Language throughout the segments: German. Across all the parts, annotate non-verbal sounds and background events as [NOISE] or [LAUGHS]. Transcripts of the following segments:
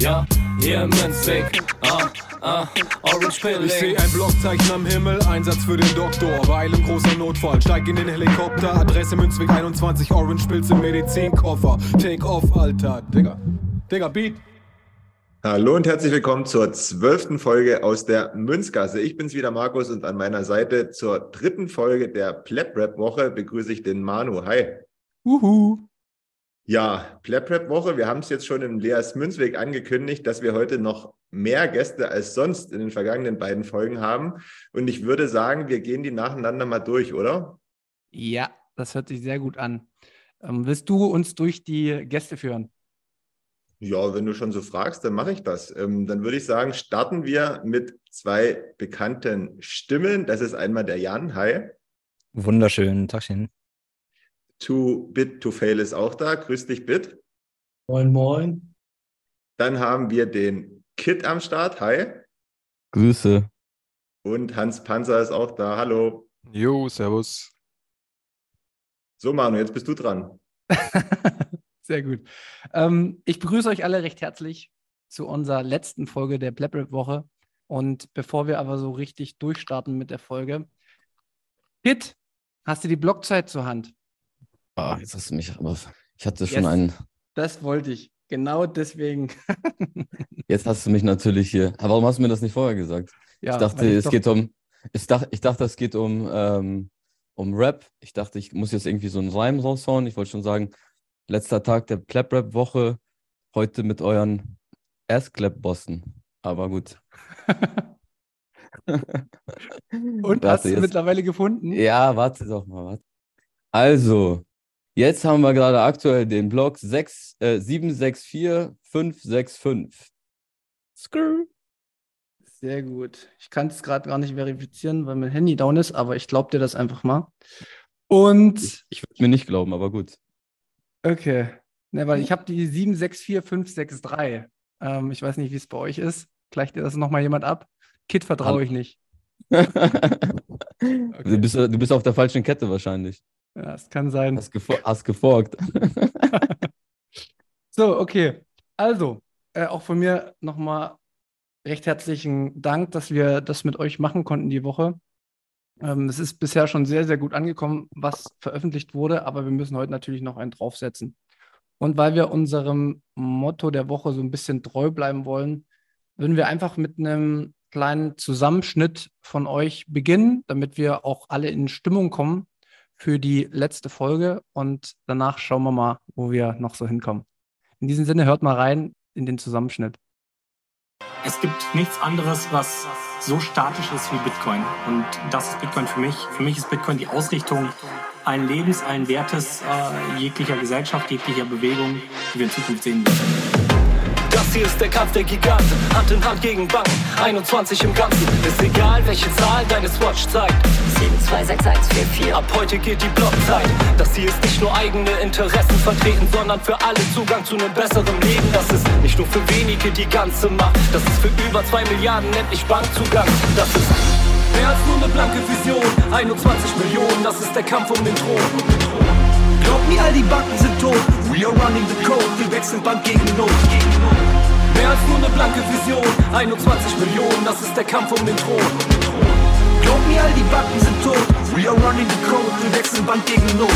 ja, hier im Münzweg, ah, ah, Orange Ich Pilling. seh ein Blockzeichen am Himmel, Einsatz für den Doktor. Weil im großer Notfall, steig in den Helikopter. Adresse Münzweg 21, Orange Pilz im Medizinkoffer. Take off, Alter. Digga. Digga, Beat. Hallo und herzlich willkommen zur zwölften Folge aus der Münzgasse. Ich bin's wieder, Markus, und an meiner Seite zur dritten Folge der Pleb Rap Woche begrüße ich den Manu. Hi. Uhu. Ja, Pleb Rap Woche. Wir haben es jetzt schon im Leas Münzweg angekündigt, dass wir heute noch mehr Gäste als sonst in den vergangenen beiden Folgen haben. Und ich würde sagen, wir gehen die nacheinander mal durch, oder? Ja, das hört sich sehr gut an. Ähm, willst du uns durch die Gäste führen? Ja, wenn du schon so fragst, dann mache ich das. Ähm, dann würde ich sagen, starten wir mit zwei bekannten Stimmen. Das ist einmal der Jan. Hi. Wunderschön, Tagchen. Too Bit to Fail ist auch da. Grüß dich, Bit. Moin, moin. Dann haben wir den Kit am Start. Hi. Grüße. Und Hans Panzer ist auch da. Hallo. Jo, servus. So, Manu, jetzt bist du dran. [LAUGHS] Sehr gut. Ähm, ich begrüße euch alle recht herzlich zu unserer letzten Folge der Blab Rap Woche. Und bevor wir aber so richtig durchstarten mit der Folge, Kit, hast du die Blockzeit zur Hand? Ah, jetzt hast du mich, aber ich hatte schon Yes. einen. Das wollte ich. Genau deswegen. [LAUGHS] Jetzt hast du mich natürlich hier. Aber warum hast du mir das nicht vorher gesagt? ja, ich dachte, weil es doch- geht um. Ich dachte, ich dachte, es geht um, ähm, um Rap. Ich dachte, ich muss jetzt irgendwie so einen Reim raushauen. Ich wollte schon sagen, letzter Tag der Clap-Rap-Woche. Heute mit euren Ass-Clap-Bossen. Aber gut. [LAUGHS] Und Warte, hast du jetzt- mittlerweile gefunden? Ja, warte doch mal, warte. Also, jetzt haben wir gerade aktuell den Block 6, äh, 764565. Skrr. Sehr gut. Ich kann es gerade gar nicht verifizieren, weil mein Handy down ist, aber ich glaube dir das einfach mal. Und Ich würde mir nicht glauben, aber gut. Okay. Ne, weil ich habe die 764563. Ähm, ich weiß nicht, wie es bei euch ist. Gleicht dir das nochmal jemand ab? Kit vertraue ich nicht. [LAUGHS] Du, bist, du bist auf der falschen Kette wahrscheinlich. Ja, es kann sein. Hast, gefo hast geforkt. [LAUGHS] [LAUGHS] So, okay. Also, äh, auch von mir nochmal recht herzlichen Dank, dass wir das mit euch machen konnten die Woche. Ähm, es ist bisher schon sehr, sehr gut angekommen, was veröffentlicht wurde, aber wir müssen heute natürlich noch einen draufsetzen. Und weil wir unserem Motto der Woche so ein bisschen treu bleiben wollen, würden wir einfach mit einem kleinen Zusammenschnitt von euch beginnen, damit wir auch alle in Stimmung kommen für die letzte Folge. Und danach schauen wir mal, wo wir noch so hinkommen. In diesem Sinne, hört mal rein in den Zusammenschnitt. Es gibt nichts anderes, was so statisch ist wie Bitcoin. Und das ist Bitcoin für mich. Für mich ist Bitcoin die Ausrichtung allen Lebens, allen Wertes, äh, jeglicher Gesellschaft, jeglicher Bewegung, die wir in Zukunft sehen werden. Das hier ist der Kampf der Giganten, Hand in Hand gegen Banken, 21 im Ganzen. Ist egal, welche Zahl deine Swatch zeigt. 726144. Ab heute geht die Blockzeit. Das hier ist nicht nur eigene Interessen vertreten, sondern für alle Zugang zu einem besseren Leben. Das ist nicht nur für wenige die ganze Macht. Das ist für über zwei Milliarden endlich Bankzugang. Das ist Mehr als nur eine blanke Vision, 21 Millionen, das ist der Kampf um den Thron. Glaub mir, all die Banken sind tot. We are running the code. Wir wechseln Bank gegen Not. Als nur eine blanke Vision, 21 Millionen, das ist der Kampf um den Thron. Glaub mir, all die Banken sind tot. We are running the code. Wir wechseln Bank gegen Not.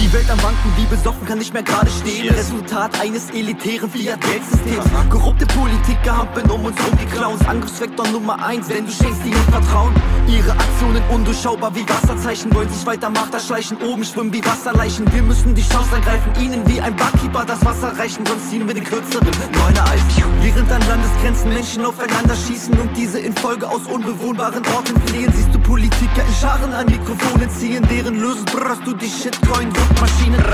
Die Welt am Banken wie besoffen kann nicht mehr gerade stehen. Resultat eines elitären Fiat-Geldsystems. Korrupte Politiker hampeln um uns rum, die Clowns. Angriffsvektor Nummer eins, denn du schenkst ihnen Vertrauen. Ihre Aktionen undurchschaubar wie Wasserzeichen. Wollen sich weiter Macht erschleichen, oben schwimmen wie Wasserleichen. Wir müssen die Chance ergreifen, ihnen wie ein Barkeeper das Wasser reichen. Sonst ziehen wir den kürzeren, neuner Eis. Während an Landesgrenzen Menschen aufeinander schießen und diese in Folge aus unbewohnbaren Orten fliehen, siehst du Politiker in Scharen an Mikrofonen ziehen, deren Lösen brrrst du die Shitcoin-Suchtmaschinen.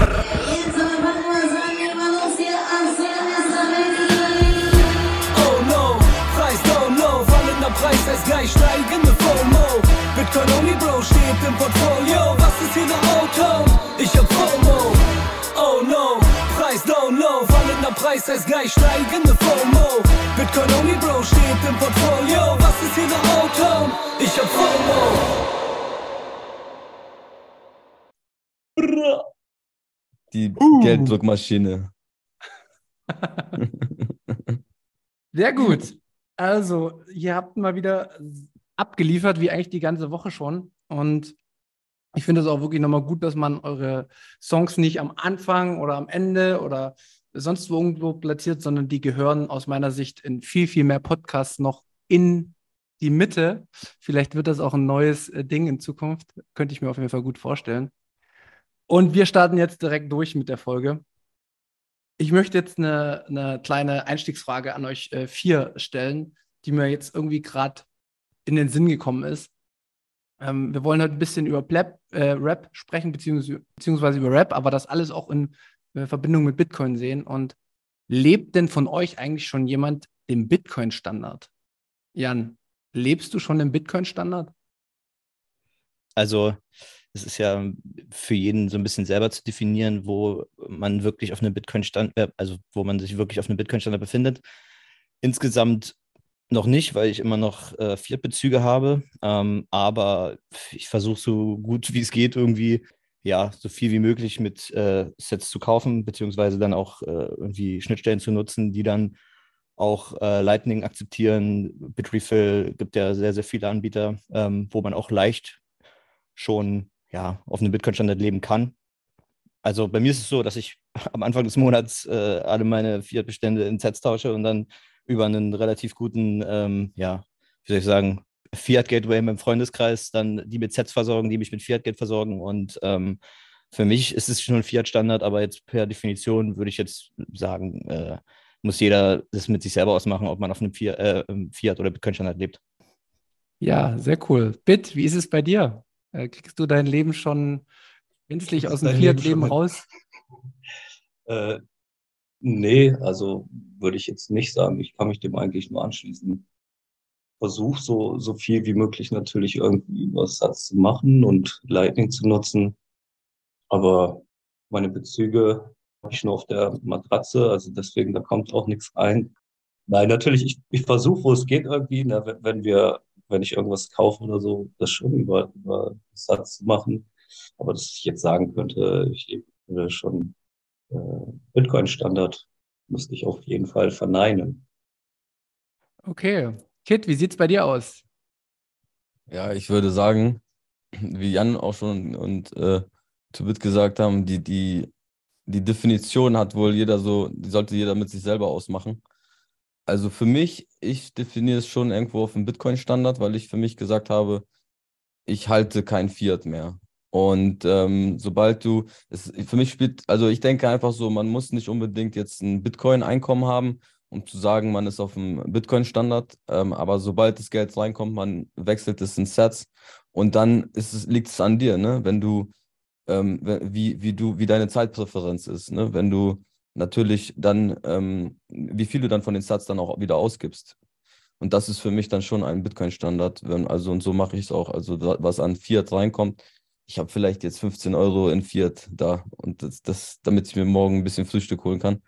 Oh no, Preis down low, fallender Preis, es gleich steigende FOMO. Bitcoin only Bro steht im Portfolio, was ist hier der Auto? Ich hab FOMO. Oh no, Preis down low, fallender Preis, es gleich steigende FOMO. Bitcoin only Bro steht im Portfolio, was ist hier der Auto? Ich hab FOMO. Die Gelddruckmaschine. [LAUGHS] Sehr gut. Also, ihr habt mal wieder abgeliefert, wie eigentlich die ganze Woche schon. Und ich finde es auch wirklich nochmal gut, dass man eure Songs nicht am Anfang oder am Ende oder sonst wo irgendwo platziert, sondern die gehören aus meiner Sicht in viel, viel mehr Podcasts noch in die Mitte. Vielleicht wird das auch ein neues äh, Ding in Zukunft. Könnte ich mir auf jeden Fall gut vorstellen. Und wir starten jetzt direkt durch mit der Folge. Ich möchte jetzt eine, eine kleine Einstiegsfrage an euch äh, vier stellen, die mir jetzt irgendwie gerade in den Sinn gekommen ist. Ähm, wir wollen heute ein bisschen über Plap, äh, Rap sprechen, beziehungsweise, beziehungsweise über Rap, aber das alles auch in äh, Verbindung mit Bitcoin sehen. Und lebt denn von euch eigentlich schon jemand den Bitcoin-Standard? Jan, lebst du schon den Bitcoin-Standard? Also es ist ja für jeden so ein bisschen selber zu definieren, wo man wirklich auf einem Bitcoin-Stand, äh, also wo man sich wirklich auf einem Bitcoin-Standard befindet. Insgesamt noch nicht, weil ich immer noch äh, Fiat-Bezüge habe. Ähm, aber ich versuche so gut wie es geht irgendwie, ja, so viel wie möglich mit äh, Sets zu kaufen, beziehungsweise dann auch äh, irgendwie Schnittstellen zu nutzen, die dann auch äh, Lightning akzeptieren. Bitrefill gibt ja sehr, sehr viele Anbieter, ähm, wo man auch leicht schon ja, auf einem Bitcoin-Standard leben kann. Also bei mir ist es so, dass ich [LAUGHS] am Anfang des Monats äh, alle meine Fiat-Bestände in Sets tausche und dann über einen relativ guten, ähm, ja, wie soll ich sagen, Fiat-Gateway in meinem Freundeskreis dann die mit Sets versorgen, die mich mit Fiat-Geld versorgen. Und ähm, für mich ist es schon ein Fiat-Standard, aber jetzt per Definition würde ich jetzt sagen, äh, muss jeder das mit sich selber ausmachen, ob man auf einem Fiat, äh, Fiat oder Bitcoin-Standard lebt. Ja, sehr cool. Bit, wie ist es bei dir? Äh, kriegst du dein Leben schon gänzlich aus dem Fiat-Leben raus? [LAUGHS] Äh, nee, also würde ich jetzt nicht sagen. Ich kann mich dem eigentlich nur anschließen. Versuch so, so viel wie möglich natürlich irgendwie was Satz zu machen und Lightning zu nutzen. Aber meine Bezüge habe ich nur auf der Matratze, also deswegen, da kommt auch nichts rein. Nein, natürlich, ich, ich versuche, wo es geht irgendwie, ne, wenn, wenn wir, wenn ich irgendwas kaufe oder so, das schon über, über Satz zu machen. Aber dass ich jetzt sagen könnte, ich lebe schon äh, Bitcoin-Standard, müsste ich auf jeden Fall verneinen. Okay. Kit, wie sieht es bei dir aus? Ja, ich würde sagen, wie Jan auch schon und äh, Tubit gesagt haben, die, die, die Definition hat wohl jeder so, die sollte jeder mit sich selber ausmachen. Also für mich, ich definiere es schon irgendwo auf dem Bitcoin-Standard, weil ich für mich gesagt habe, ich halte kein Fiat mehr. Und ähm, sobald du, es, für mich spielt, also ich denke einfach so, man muss nicht unbedingt jetzt ein Bitcoin-Einkommen haben, um zu sagen, man ist auf dem Bitcoin-Standard. Ähm, aber sobald das Geld reinkommt, man wechselt es in Sets und dann es, liegt es an dir, ne? Wenn du, ähm, wie, wie du, wie deine Zeitpräferenz ist, ne? Wenn du natürlich dann, ähm, wie viel du dann von den Sets dann auch wieder ausgibst. Und das ist für mich dann schon ein Bitcoin-Standard. Also, und so mache ich es auch. Also, was an Fiat reinkommt, ich habe vielleicht jetzt 15 Euro in Fiat da und das, das, damit ich mir morgen ein bisschen Frühstück holen kann.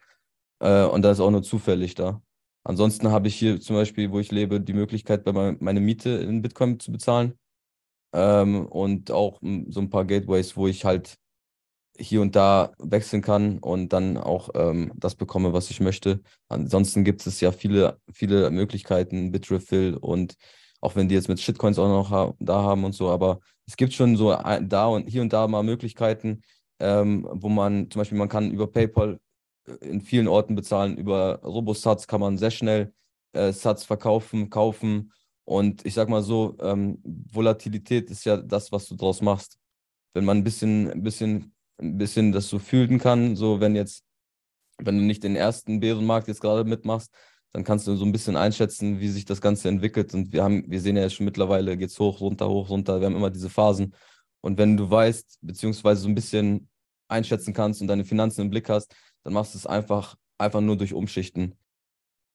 Äh, und das ist auch nur zufällig da. Ansonsten habe ich hier zum Beispiel, wo ich lebe, die Möglichkeit, bei mein, meine Miete in Bitcoin zu bezahlen. Ähm, und auch m, so ein paar Gateways, wo ich halt hier und da wechseln kann und dann auch ähm, das bekomme, was ich möchte. Ansonsten gibt es ja viele, viele Möglichkeiten, Bitrefill und auch wenn die jetzt mit Shitcoins auch noch ha da haben und so, aber es gibt schon so da und hier und da mal Möglichkeiten, ähm, wo man zum Beispiel, man kann über PayPal äh, in vielen Orten bezahlen, über Robosats kann man sehr schnell äh, Sats verkaufen, kaufen und ich sag mal so, ähm, Volatilität ist ja das, was du draus machst. Wenn man ein bisschen, ein bisschen ein bisschen das so fühlen kann. So, wenn jetzt, wenn du nicht den ersten Bärenmarkt jetzt gerade mitmachst, dann kannst du so ein bisschen einschätzen, wie sich das Ganze entwickelt. Und wir haben, wir sehen ja schon mittlerweile, geht es hoch, runter, hoch, runter. Wir haben immer diese Phasen. Und wenn du weißt, beziehungsweise so ein bisschen einschätzen kannst und deine Finanzen im Blick hast, dann machst du es einfach, einfach nur durch Umschichten.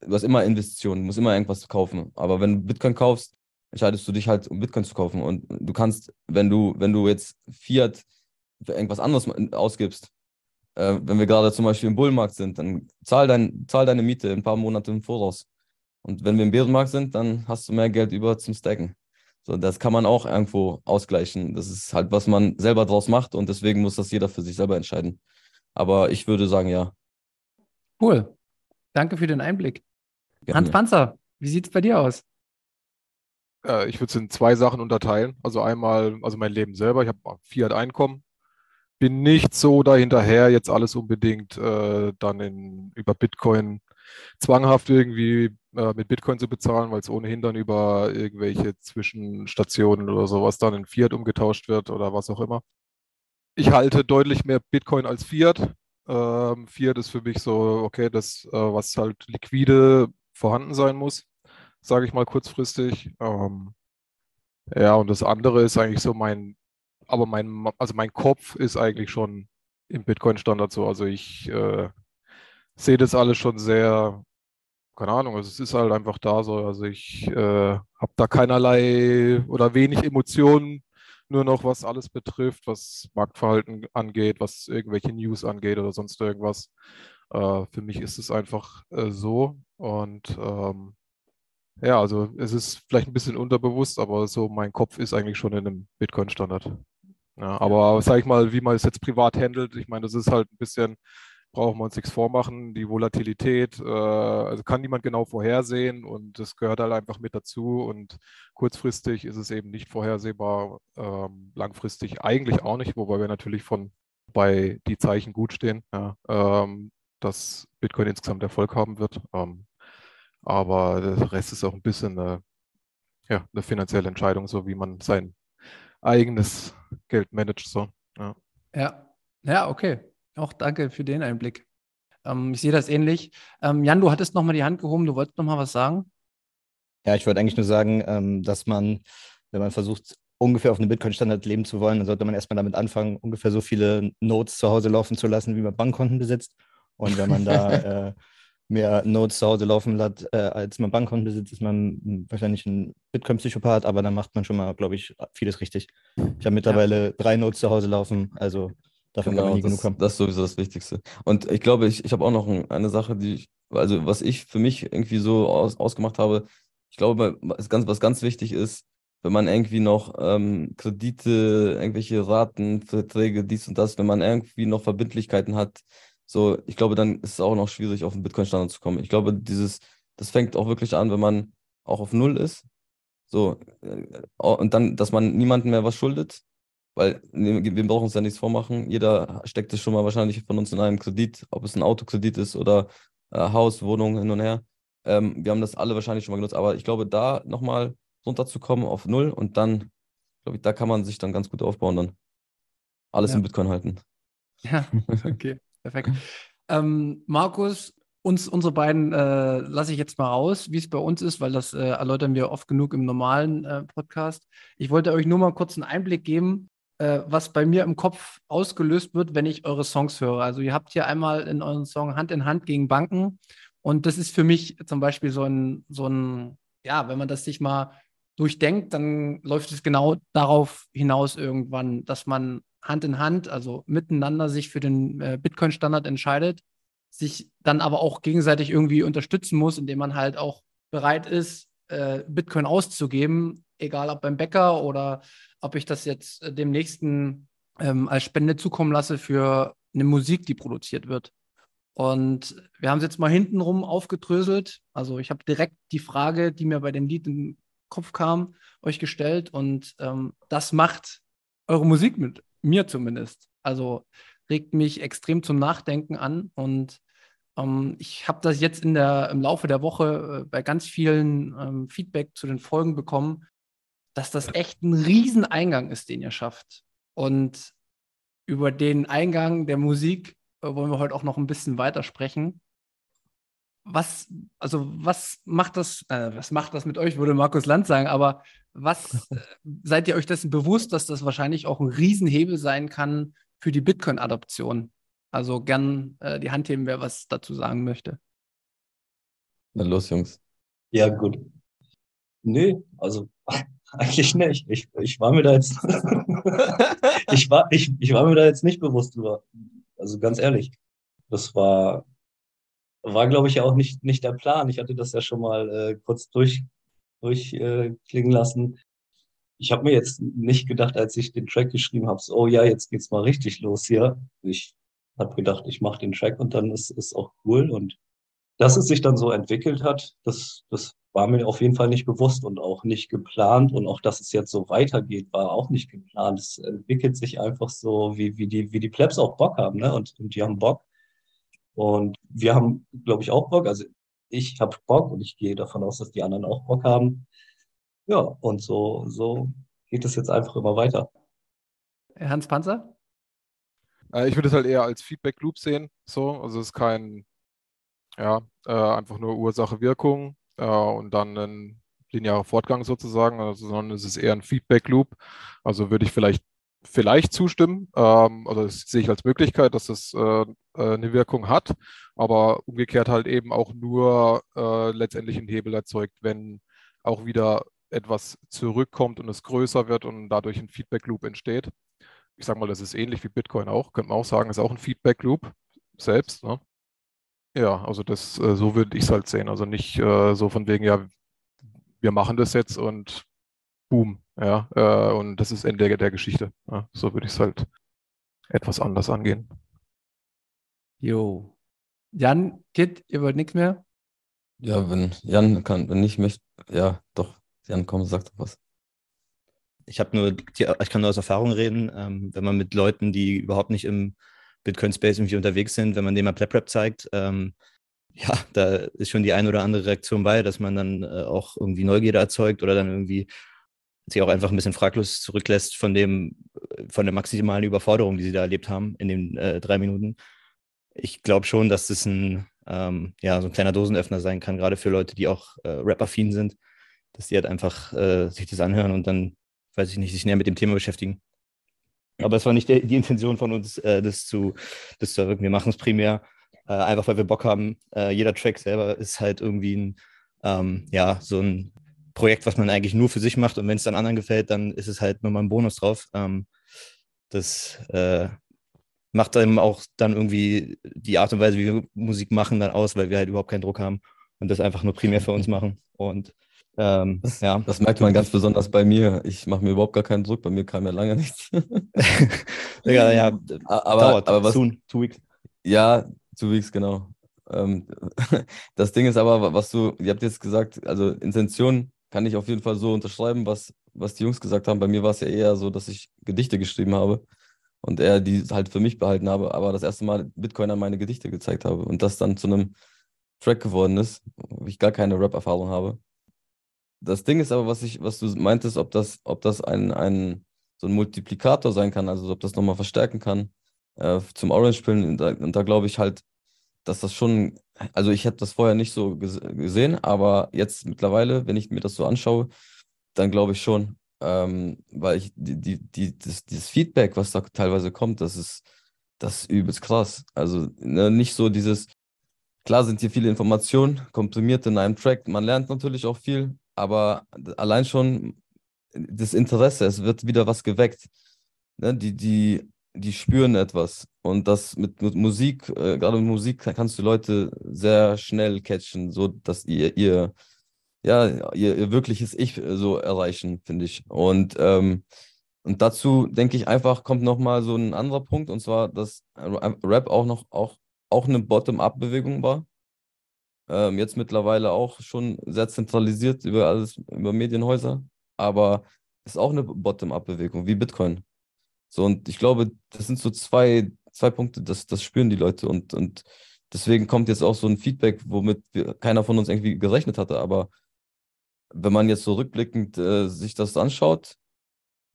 Du hast immer Investitionen, du musst immer irgendwas kaufen. Aber wenn du Bitcoin kaufst, entscheidest du dich halt, um Bitcoin zu kaufen. Und du kannst, wenn du, wenn du jetzt Fiat für irgendwas anderes ausgibst, äh, wenn wir gerade zum Beispiel im Bullmarkt sind, dann zahl, dein, zahl deine Miete ein paar Monate im Voraus. Und wenn wir im Bärenmarkt sind, dann hast du mehr Geld über zum Stacken. So, das kann man auch irgendwo ausgleichen. Das ist halt, was man selber draus macht und deswegen muss das jeder für sich selber entscheiden. Aber ich würde sagen, ja. Cool. Danke für den Einblick. Gerne. Hans Panzer, wie sieht es bei dir aus? Äh, ich würde es in zwei Sachen unterteilen. Also einmal, also mein Leben selber. Ich habe Fiat-Einkommen, bin nicht so dahinterher, jetzt alles unbedingt äh, dann in, über Bitcoin zwanghaft irgendwie äh, mit Bitcoin zu bezahlen, weil es ohnehin dann über irgendwelche Zwischenstationen oder sowas dann in Fiat umgetauscht wird oder was auch immer. Ich halte deutlich mehr Bitcoin als Fiat. Ähm, Fiat ist für mich so, okay, das, äh, was halt liquide vorhanden sein muss, sage ich mal kurzfristig. Ähm, ja, und das andere ist eigentlich so mein aber mein, also mein Kopf ist eigentlich schon im Bitcoin-Standard so. Also ich äh, sehe das alles schon sehr, keine Ahnung, also es ist halt einfach da so. Also ich äh, habe da keinerlei oder wenig Emotionen, nur noch was alles betrifft, was Marktverhalten angeht, was irgendwelche News angeht oder sonst irgendwas. Äh, für mich ist es einfach äh, so. Und ähm, ja, also es ist vielleicht ein bisschen unterbewusst, aber so mein Kopf ist eigentlich schon in einem Bitcoin-Standard. Ja, aber sag ich mal, wie man es jetzt privat handelt, ich meine, das ist halt ein bisschen, brauchen wir uns nichts vormachen, die Volatilität, äh, also kann niemand genau vorhersehen und das gehört halt einfach mit dazu und kurzfristig ist es eben nicht vorhersehbar, ähm, langfristig eigentlich auch nicht, wobei wir natürlich von bei die Zeichen gut stehen, ja, ähm, dass Bitcoin insgesamt Erfolg haben wird. Ähm, aber der Rest ist auch ein bisschen eine, ja, eine finanzielle Entscheidung, so wie man sein eigenes Geld managt. So. Ja. ja, ja, okay. Auch danke für den Einblick. Ähm, ich sehe das ähnlich. Ähm, Jan, du hattest nochmal die Hand gehoben, du wolltest nochmal was sagen? Ja, ich wollte eigentlich nur sagen, ähm, dass man, wenn man versucht, ungefähr auf einem Bitcoin-Standard leben zu wollen, dann sollte man erstmal damit anfangen, ungefähr so viele Nodes zu Hause laufen zu lassen, wie man Bankkonten besitzt. Und wenn man da [LAUGHS] äh, mehr Nodes zu Hause laufen hat, äh, als man Bankkonten besitzt, ist man wahrscheinlich ein Bitcoin-Psychopath, aber dann macht man schon mal, glaube ich, vieles richtig. Ich habe mittlerweile ja. drei Nodes zu Hause laufen, also davon genau, kann man nie das, genug haben. Das ist sowieso das Wichtigste. Und ich glaube, ich, ich habe auch noch eine Sache, die ich, also was ich für mich irgendwie so aus, ausgemacht habe, ich glaube, was ganz, was ganz wichtig ist, wenn man irgendwie noch ähm, Kredite, irgendwelche Raten, Verträge, dies und das, wenn man irgendwie noch Verbindlichkeiten hat, so, ich glaube, dann ist es auch noch schwierig, auf den Bitcoin-Standard zu kommen. Ich glaube, dieses, das fängt auch wirklich an, wenn man auch auf Null ist. So, äh, und dann, dass man niemandem mehr was schuldet, weil wir brauchen uns ja nichts vormachen. Jeder steckt es schon mal wahrscheinlich von uns in einem Kredit, ob es ein Autokredit ist oder äh, Haus, Wohnung hin und her. Ähm, wir haben das alle wahrscheinlich schon mal genutzt, aber ich glaube, da nochmal runterzukommen auf Null und dann, glaube ich, da kann man sich dann ganz gut aufbauen, dann alles ja. in Bitcoin halten. Ja, [LAUGHS] okay. Perfekt. Ähm, Markus, uns, unsere beiden äh, lasse ich jetzt mal raus, wie es bei uns ist, weil das äh, erläutern wir oft genug im normalen äh, Podcast. Ich wollte euch nur mal kurz einen Einblick geben, äh, was bei mir im Kopf ausgelöst wird, wenn ich eure Songs höre. Also ihr habt hier einmal in euren Song Hand in Hand gegen Banken und das ist für mich zum Beispiel so ein, so ein, ja, wenn man das sich mal durchdenkt, dann läuft es genau darauf hinaus irgendwann, dass man Hand in Hand, also miteinander sich für den äh, Bitcoin-Standard entscheidet, sich dann aber auch gegenseitig irgendwie unterstützen muss, indem man halt auch bereit ist, äh, Bitcoin auszugeben, egal ob beim Bäcker oder ob ich das jetzt äh, dem nächsten ähm, als Spende zukommen lasse für eine Musik, die produziert wird. Und wir haben es jetzt mal hintenrum aufgedröselt. Also ich habe direkt die Frage, die mir bei dem Lied im Kopf kam, euch gestellt. Und ähm, das macht eure Musik mit mir zumindest. Also regt mich extrem zum Nachdenken an. Und ähm, ich habe das jetzt in der, im Laufe der Woche äh, bei ganz vielen ähm, Feedback zu den Folgen bekommen, dass das echt ein Rieseneingang ist, den ihr schafft. Und über den Eingang der Musik äh, wollen wir heute auch noch ein bisschen weiter sprechen. Was, also was macht das, äh, was macht das mit euch, würde Markus Land sagen, aber was äh, seid ihr euch dessen bewusst, dass das wahrscheinlich auch ein Riesenhebel sein kann für die Bitcoin-Adoption? Also gern äh, die Hand heben, wer was dazu sagen möchte. Na los, Jungs. Ja, gut. Nee, also [LAUGHS] eigentlich nicht. Ich, ich war mir da jetzt, [LAUGHS] ich war, ich, ich war mir da jetzt nicht bewusst drüber. Also ganz ehrlich. Das war, war glaube ich ja auch nicht, nicht der Plan. Ich hatte das ja schon mal äh, kurz durch, durchklingen äh, lassen. Ich habe mir jetzt nicht gedacht, als ich den Track geschrieben habe, so, oh ja, jetzt geht's mal richtig los hier. Ich habe gedacht, ich mache den Track und dann ist es auch cool. Und dass es sich dann so entwickelt hat, das, das war mir auf jeden Fall nicht bewusst und auch nicht geplant. Und auch, dass es jetzt so weitergeht, war auch nicht geplant. Es entwickelt sich einfach so, wie, wie, die, wie die Plebs auch Bock haben. Ne? Und, und die haben Bock. Und wir haben, glaube ich, auch Bock. Also ich habe Bock und ich gehe davon aus, dass die anderen auch Bock haben. Ja, und so, so geht es jetzt einfach immer weiter. Hans Panzer? Äh, ich würde es halt eher als Feedback Loop sehen. So, also es ist kein, ja, äh, einfach nur Ursache-Wirkung äh, und dann ein linearer Fortgang sozusagen, also, sondern es ist eher ein Feedback Loop. Also würde ich vielleicht vielleicht zustimmen. Ähm, also das sehe ich als Möglichkeit, dass es äh, äh, eine Wirkung hat, aber umgekehrt halt eben auch nur äh, letztendlich einen Hebel erzeugt, wenn auch wieder etwas zurückkommt und es größer wird und dadurch ein Feedback Loop entsteht ich sage mal, das ist ähnlich wie Bitcoin auch, könnte man auch sagen, ist auch ein Feedback Loop selbst. Ne? Ja, also das, äh, so würde ich es halt sehen. Also nicht äh, so von wegen, ja, wir machen das jetzt und boom, ja, äh, und das ist Ende der Geschichte. Ja? So würde ich es halt etwas anders angehen. Jo. Jan, Kit, ihr wollt nichts mehr? Ja, wenn Jan kann, wenn nicht möchte, ja, doch, Jan, komm, sag doch was ich habe nur, ich kann nur aus Erfahrung reden, ähm, wenn man mit Leuten, die überhaupt nicht im Bitcoin-Space irgendwie unterwegs sind, wenn man denen mal PlapRap zeigt, ähm, ja, da ist schon die ein oder andere Reaktion bei, dass man dann äh, auch irgendwie Neugierde erzeugt oder dann irgendwie sich auch einfach ein bisschen fraglos zurücklässt von dem, von der maximalen Überforderung, die sie da erlebt haben in den äh, drei Minuten. Ich glaube schon, dass das ein, ähm, ja, so ein kleiner Dosenöffner sein kann, gerade für Leute, die auch äh, Rap-affin sind, dass die halt einfach äh, sich das anhören und dann weiß ich nicht, sich näher mit dem Thema beschäftigen. Aber es war nicht die, die Intention von uns, äh, das, zu, das zu erwirken. Wir machen es primär äh, einfach, weil wir Bock haben. Äh, jeder Track selber ist halt irgendwie ein, ähm, ja, so ein Projekt, was man eigentlich nur für sich macht. Und wenn es dann anderen gefällt, dann ist es halt nochmal ein Bonus drauf. Ähm, das äh, macht dann auch dann irgendwie die Art und Weise, wie wir Musik machen, dann aus, weil wir halt überhaupt keinen Druck haben und das einfach nur primär für uns machen. Und ähm, das, ja. das merkt man ganz besonders bei mir. Ich mache mir überhaupt gar keinen Druck, bei mir kam ja lange nichts. [LAUGHS] ja, [LAUGHS] ja, aber, dauert, aber was, soon, two weeks. Ja, two weeks, genau. Ähm, [LAUGHS] das Ding ist aber, was du, ihr habt jetzt gesagt, also Intention kann ich auf jeden Fall so unterschreiben, was, was die Jungs gesagt haben. Bei mir war es ja eher so, dass ich Gedichte geschrieben habe und eher die halt für mich behalten habe, aber das erste Mal Bitcoin an meine Gedichte gezeigt habe und das dann zu einem Track geworden ist, wo ich gar keine Rap-Erfahrung habe. Das Ding ist aber, was ich, was du meintest, ob das, ob das ein, ein so ein Multiplikator sein kann, also ob das nochmal verstärken kann äh, zum Orange-Pillen. Und da, da glaube ich halt, dass das schon, also ich hätte das vorher nicht so gesehen, aber jetzt mittlerweile, wenn ich mir das so anschaue, dann glaube ich schon, ähm, weil ich die, die, die, das, dieses Feedback, was da teilweise kommt, das ist, das ist übelst krass. Also ne, nicht so dieses, klar sind hier viele Informationen komprimiert in einem Track, man lernt natürlich auch viel, aber allein schon das Interesse, es wird wieder was geweckt. Ne? Die, die, die spüren etwas. Und das mit, mit Musik, äh, gerade mit Musik kannst du Leute sehr schnell catchen, so dass ihr, ihr ja, ihr, ihr wirkliches Ich so erreichen, finde ich. Und, ähm, und dazu denke ich einfach, kommt nochmal so ein anderer Punkt, und zwar, dass Rap auch noch auch, auch eine Bottom-up-Bewegung war. Ähm, jetzt mittlerweile auch schon sehr zentralisiert über alles, über Medienhäuser, aber ist auch eine Bottom-up-Bewegung, wie Bitcoin. So, und ich glaube, das sind so zwei, zwei Punkte, das, das spüren die Leute und, und deswegen kommt jetzt auch so ein Feedback, womit wir, keiner von uns irgendwie gerechnet hatte, aber wenn man jetzt so rückblickend äh, sich das anschaut,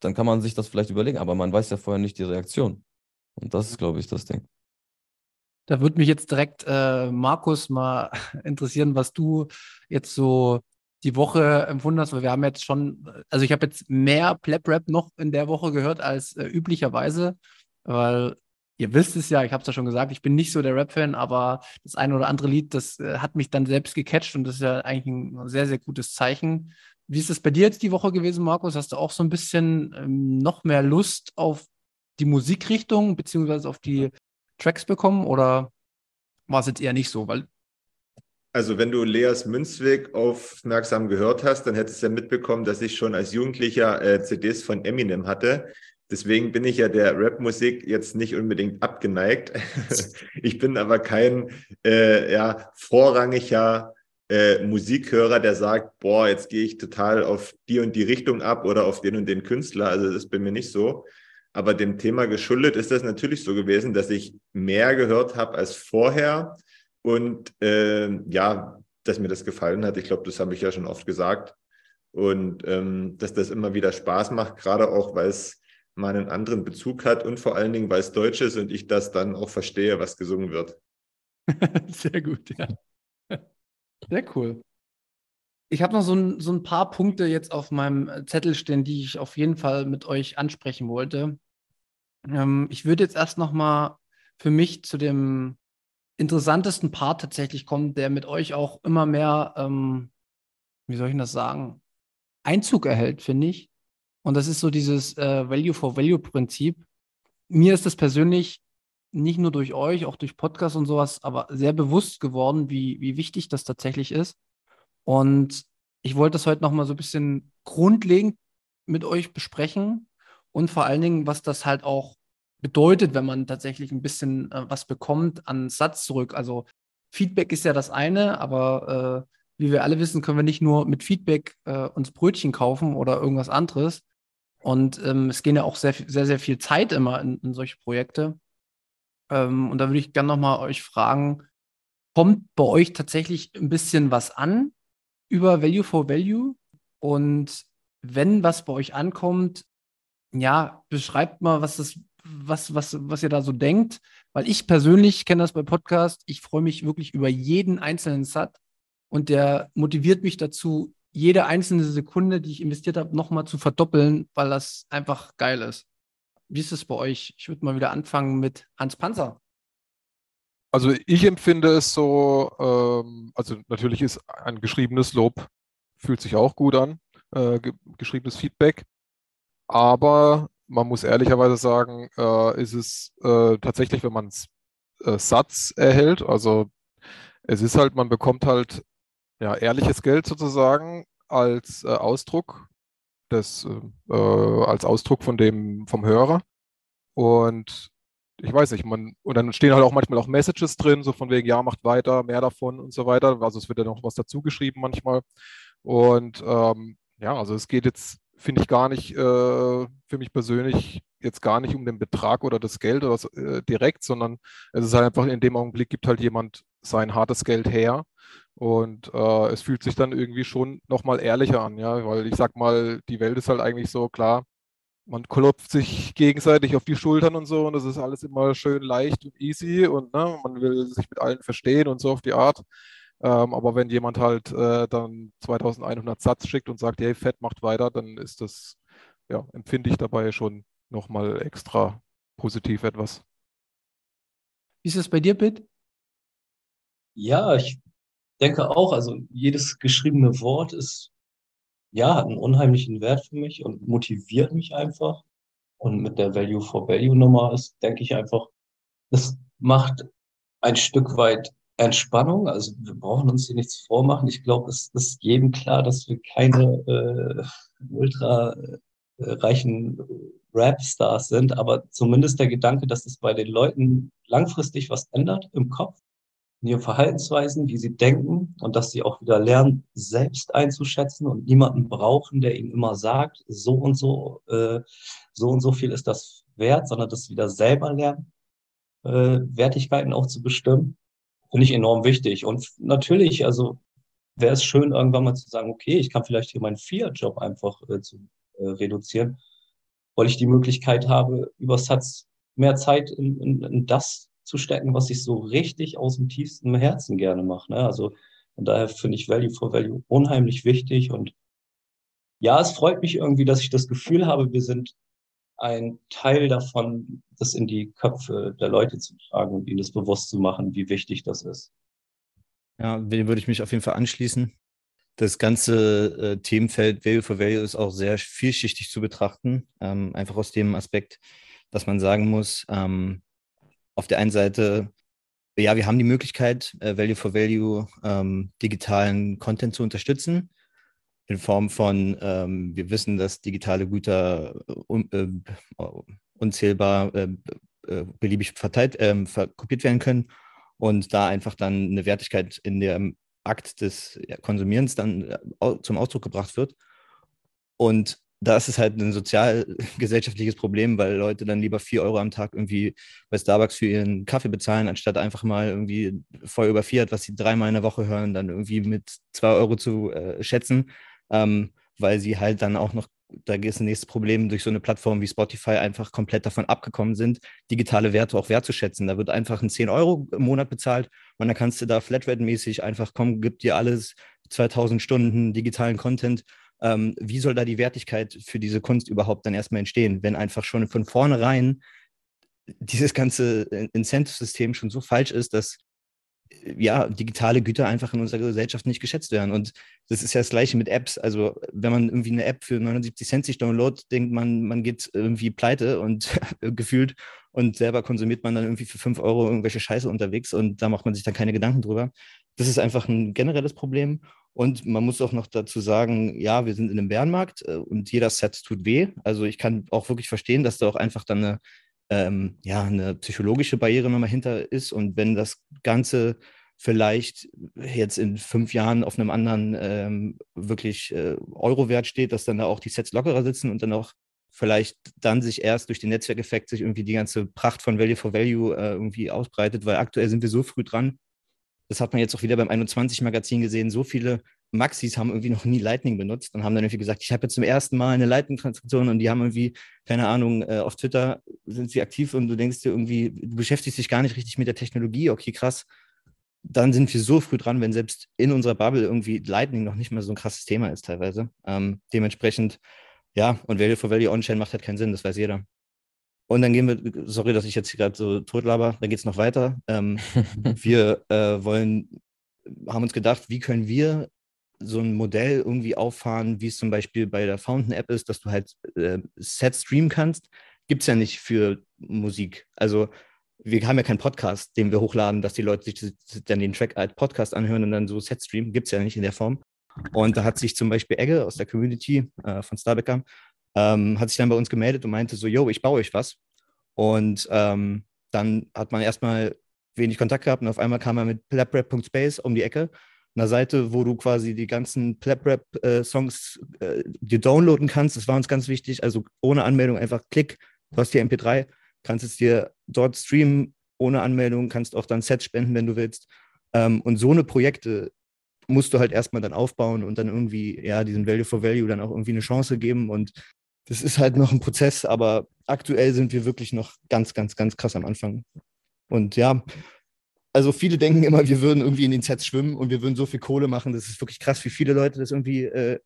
dann kann man sich das vielleicht überlegen, aber man weiß ja vorher nicht die Reaktion. Und das ist, glaube ich, das Ding. Da würde mich jetzt direkt äh, Markus mal [LAUGHS] interessieren, was du jetzt so die Woche empfunden hast, weil wir haben jetzt schon, also ich habe jetzt mehr Pleb Rap noch in der Woche gehört als äh, üblicherweise, weil ihr wisst es ja, ich habe es ja schon gesagt, ich bin nicht so der Rap-Fan, aber das eine oder andere Lied, das äh, hat mich dann selbst gecatcht und das ist ja eigentlich ein sehr, sehr gutes Zeichen. Wie ist es bei dir jetzt die Woche gewesen, Markus? Hast du auch so ein bisschen ähm, noch mehr Lust auf die Musikrichtung beziehungsweise auf die Tracks bekommen oder war es jetzt eher nicht so? Weil also wenn du Leas Münzweg aufmerksam gehört hast, dann hättest du ja mitbekommen, dass ich schon als Jugendlicher äh, CDs von Eminem hatte. Deswegen bin ich ja der Rap-Musik jetzt nicht unbedingt abgeneigt. [LAUGHS] ich bin aber kein äh, ja, vorrangiger äh, Musikhörer, der sagt, boah, jetzt gehe ich total auf die und die Richtung ab oder auf den und den Künstler. Also das ist bei mir nicht so. Aber dem Thema geschuldet ist das natürlich so gewesen, dass ich mehr gehört habe als vorher und äh, ja, dass mir das gefallen hat. Ich glaube, das habe ich ja schon oft gesagt. Und ähm, dass das immer wieder Spaß macht, gerade auch, weil es mal einen anderen Bezug hat und vor allen Dingen, weil es Deutsch ist und ich das dann auch verstehe, was gesungen wird. [LAUGHS] Sehr gut, ja. Sehr cool. Ich habe noch so ein, so ein paar Punkte jetzt auf meinem Zettel stehen, die ich auf jeden Fall mit euch ansprechen wollte. Ähm, ich würde jetzt erst noch mal für mich zu dem interessantesten Part tatsächlich kommen, der mit euch auch immer mehr, ähm, wie soll ich das sagen, Einzug erhält, finde ich. Und das ist so dieses äh, Value-for-Value-Prinzip. Mir ist das persönlich nicht nur durch euch, auch durch Podcasts und sowas, aber sehr bewusst geworden, wie, wie wichtig das tatsächlich ist. Und ich wollte das heute nochmal so ein bisschen grundlegend mit euch besprechen und vor allen Dingen, was das halt auch bedeutet, wenn man tatsächlich ein bisschen äh, was bekommt an Satz zurück. Also Feedback ist ja das eine, aber äh, wie wir alle wissen, können wir nicht nur mit Feedback äh, uns Brötchen kaufen oder irgendwas anderes, und ähm, es gehen ja auch sehr, sehr, sehr viel Zeit immer in, in solche Projekte. Ähm, und da würde ich gerne nochmal euch fragen, kommt bei euch tatsächlich ein bisschen was an über Value for Value? Und wenn was bei euch ankommt, ja, beschreibt mal, was das, was, was, was ihr da so denkt. Weil ich persönlich kenne das bei Podcast. Ich freue mich wirklich über jeden einzelnen Sat und der motiviert mich dazu, jede einzelne Sekunde, die ich investiert habe, nochmal zu verdoppeln, weil das einfach geil ist. Wie ist es bei euch? Ich würde mal wieder anfangen mit Hans Panzer. Also ich empfinde es so, ähm, also natürlich ist ein geschriebenes Lob, fühlt sich auch gut an, äh, ge geschriebenes Feedback. Aber man muss ehrlicherweise sagen, äh, ist es äh, tatsächlich, wenn man es äh, Satz erhält, also es ist halt, man bekommt halt ja, ehrliches Geld sozusagen als äh, Ausdruck des, äh, als Ausdruck von dem, vom Hörer. Und ich weiß nicht, man, und dann stehen halt auch manchmal auch Messages drin, so von wegen, ja, macht weiter, mehr davon und so weiter. Also es wird ja noch was dazu geschrieben manchmal. Und ähm, ja, also es geht jetzt, finde ich gar nicht, äh, für mich persönlich jetzt gar nicht um den Betrag oder das Geld oder so, äh, direkt, sondern es ist halt einfach in dem Augenblick gibt halt jemand sein hartes Geld her und äh, es fühlt sich dann irgendwie schon nochmal ehrlicher an, ja, weil ich sag mal, die Welt ist halt eigentlich so klar, man klopft sich gegenseitig auf die Schultern und so und das ist alles immer schön leicht und easy und ne, man will sich mit allen verstehen und so auf die Art. Ähm, aber wenn jemand halt äh, dann 2100 Satz schickt und sagt, hey, Fett macht weiter, dann ist das, ja, empfinde ich dabei schon nochmal extra positiv etwas. Wie ist es bei dir, Bit? Ja, ich denke auch, also jedes geschriebene Wort ist, ja, hat einen unheimlichen Wert für mich und motiviert mich einfach. Und mit der Value for Value Nummer ist, denke ich einfach, das macht ein Stück weit Entspannung. Also wir brauchen uns hier nichts vormachen. Ich glaube, es ist jedem klar, dass wir keine äh, ultra äh, reichen Rap-Stars sind, aber zumindest der Gedanke, dass es bei den Leuten langfristig was ändert im Kopf, in ihren Verhaltensweisen, wie sie denken und dass sie auch wieder lernen, selbst einzuschätzen und niemanden brauchen, der ihnen immer sagt, so und so, äh, so und so viel ist das wert, sondern das wieder selber lernen, äh, Wertigkeiten auch zu bestimmen, finde ich enorm wichtig. Und natürlich, also wäre es schön, irgendwann mal zu sagen, okay, ich kann vielleicht hier meinen Fiat-Job einfach äh, zu äh, reduzieren, weil ich die Möglichkeit habe, über Satz mehr Zeit in, in, in das zu stecken, was ich so richtig aus dem tiefsten Herzen gerne mache. Ne? Also von daher finde ich Value for Value unheimlich wichtig und ja, es freut mich irgendwie, dass ich das Gefühl habe, wir sind ein Teil davon, das in die Köpfe der Leute zu tragen und ihnen das bewusst zu machen, wie wichtig das ist. Ja, dem würde ich mich auf jeden Fall anschließen. Das ganze äh, Themenfeld Value for Value ist auch sehr vielschichtig zu betrachten. Ähm, einfach aus dem Aspekt, dass man sagen muss, ähm, auf der einen Seite, ja, wir haben die Möglichkeit, äh, Value for Value ähm, digitalen Content zu unterstützen. In Form von, ähm, wir wissen, dass digitale Güter äh, un, äh, unzählbar äh, äh, beliebig verteilt, ähm, kopiert werden können und da einfach dann eine Wertigkeit in dem Akt des Konsumierens dann äh, zum Ausdruck gebracht wird. Und da ist es halt ein sozial-gesellschaftliches Problem, weil Leute dann lieber vier Euro am Tag irgendwie bei Starbucks für ihren Kaffee bezahlen, anstatt einfach mal irgendwie voll über Fiat, was sie dreimal in der Woche hören, dann irgendwie mit zwei Euro zu äh, schätzen, ähm, weil sie halt dann auch noch, da ist das nächste Problem, durch so eine Plattform wie Spotify einfach komplett davon abgekommen sind, digitale Werte auch wertzuschätzen. Da wird einfach ein 10 Euro im Monat bezahlt und dann kannst du da Flatrate-mäßig einfach kommen, gibt dir alles 2000 Stunden digitalen Content ähm, wie soll da die Wertigkeit für diese Kunst überhaupt dann erstmal entstehen, wenn einfach schon von vornherein dieses ganze Incentive-System schon so falsch ist, dass ja, digitale Güter einfach in unserer Gesellschaft nicht geschätzt werden. Und das ist ja das Gleiche mit Apps. Also, wenn man irgendwie eine App für 79 Cent sich downloadet, denkt man, man geht irgendwie pleite und [LAUGHS] gefühlt und selber konsumiert man dann irgendwie für 5 Euro irgendwelche Scheiße unterwegs und da macht man sich dann keine Gedanken drüber. Das ist einfach ein generelles Problem. Und man muss auch noch dazu sagen, ja, wir sind in einem Bärenmarkt äh, und jeder Set tut weh. Also ich kann auch wirklich verstehen, dass da auch einfach dann eine, ähm, ja, eine psychologische Barriere nochmal hinter ist. Und wenn das Ganze vielleicht jetzt in fünf Jahren auf einem anderen ähm, wirklich äh, Euro-Wert steht, dass dann da auch die Sets lockerer sitzen und dann auch vielleicht dann sich erst durch den Netzwerkeffekt sich irgendwie die ganze Pracht von Value for Value äh, irgendwie ausbreitet, weil aktuell sind wir so früh dran, das hat man jetzt auch wieder beim 21-Magazin gesehen, so viele Maxis haben irgendwie noch nie Lightning benutzt und haben dann irgendwie gesagt, ich habe jetzt zum ersten Mal eine Lightning-Transaktion und die haben irgendwie, keine Ahnung, äh, auf Twitter sind sie aktiv und du denkst dir irgendwie, du beschäftigst dich gar nicht richtig mit der Technologie, okay, krass. Dann sind wir so früh dran, wenn selbst in unserer Bubble irgendwie Lightning noch nicht mehr so ein krasses Thema ist teilweise. Ähm, dementsprechend, ja, und Value for Value On-Chain macht halt keinen Sinn, das weiß jeder. Und dann gehen wir, sorry, dass ich jetzt gerade so totlaber, da geht es noch weiter. Ähm, [LAUGHS] wir äh, wollen, haben uns gedacht, wie können wir so ein Modell irgendwie auffahren, wie es zum Beispiel bei der Fountain-App ist, dass du halt äh, Set streamen kannst. Gibt es ja nicht für Musik. Also wir haben ja keinen Podcast, den wir hochladen, dass die Leute sich dann den Track als Podcast anhören und dann so Set streamen. Gibt es ja nicht in der Form. Und da hat sich zum Beispiel Egge aus der Community äh, von Starbecker ähm, hat sich dann bei uns gemeldet und meinte so, yo, ich baue euch was. Und ähm, dann hat man erstmal wenig Kontakt gehabt und auf einmal kam er mit plaprap.space um die Ecke, einer Seite, wo du quasi die ganzen Plaprap-Songs äh, äh, dir downloaden kannst. Das war uns ganz wichtig. Also ohne Anmeldung einfach klick, du hast hier MP3, kannst es dir dort streamen, ohne Anmeldung, kannst auch dann Sets spenden, wenn du willst. Ähm, und so eine Projekte musst du halt erstmal dann aufbauen und dann irgendwie, ja, diesen Value for Value dann auch irgendwie eine Chance geben. Und das ist halt noch ein Prozess, aber aktuell sind wir wirklich noch ganz, ganz, ganz krass am Anfang. Und ja, also viele denken immer, wir würden irgendwie in den Sets schwimmen und wir würden so viel Kohle machen. Das ist wirklich krass, wie viele Leute das irgendwie äh,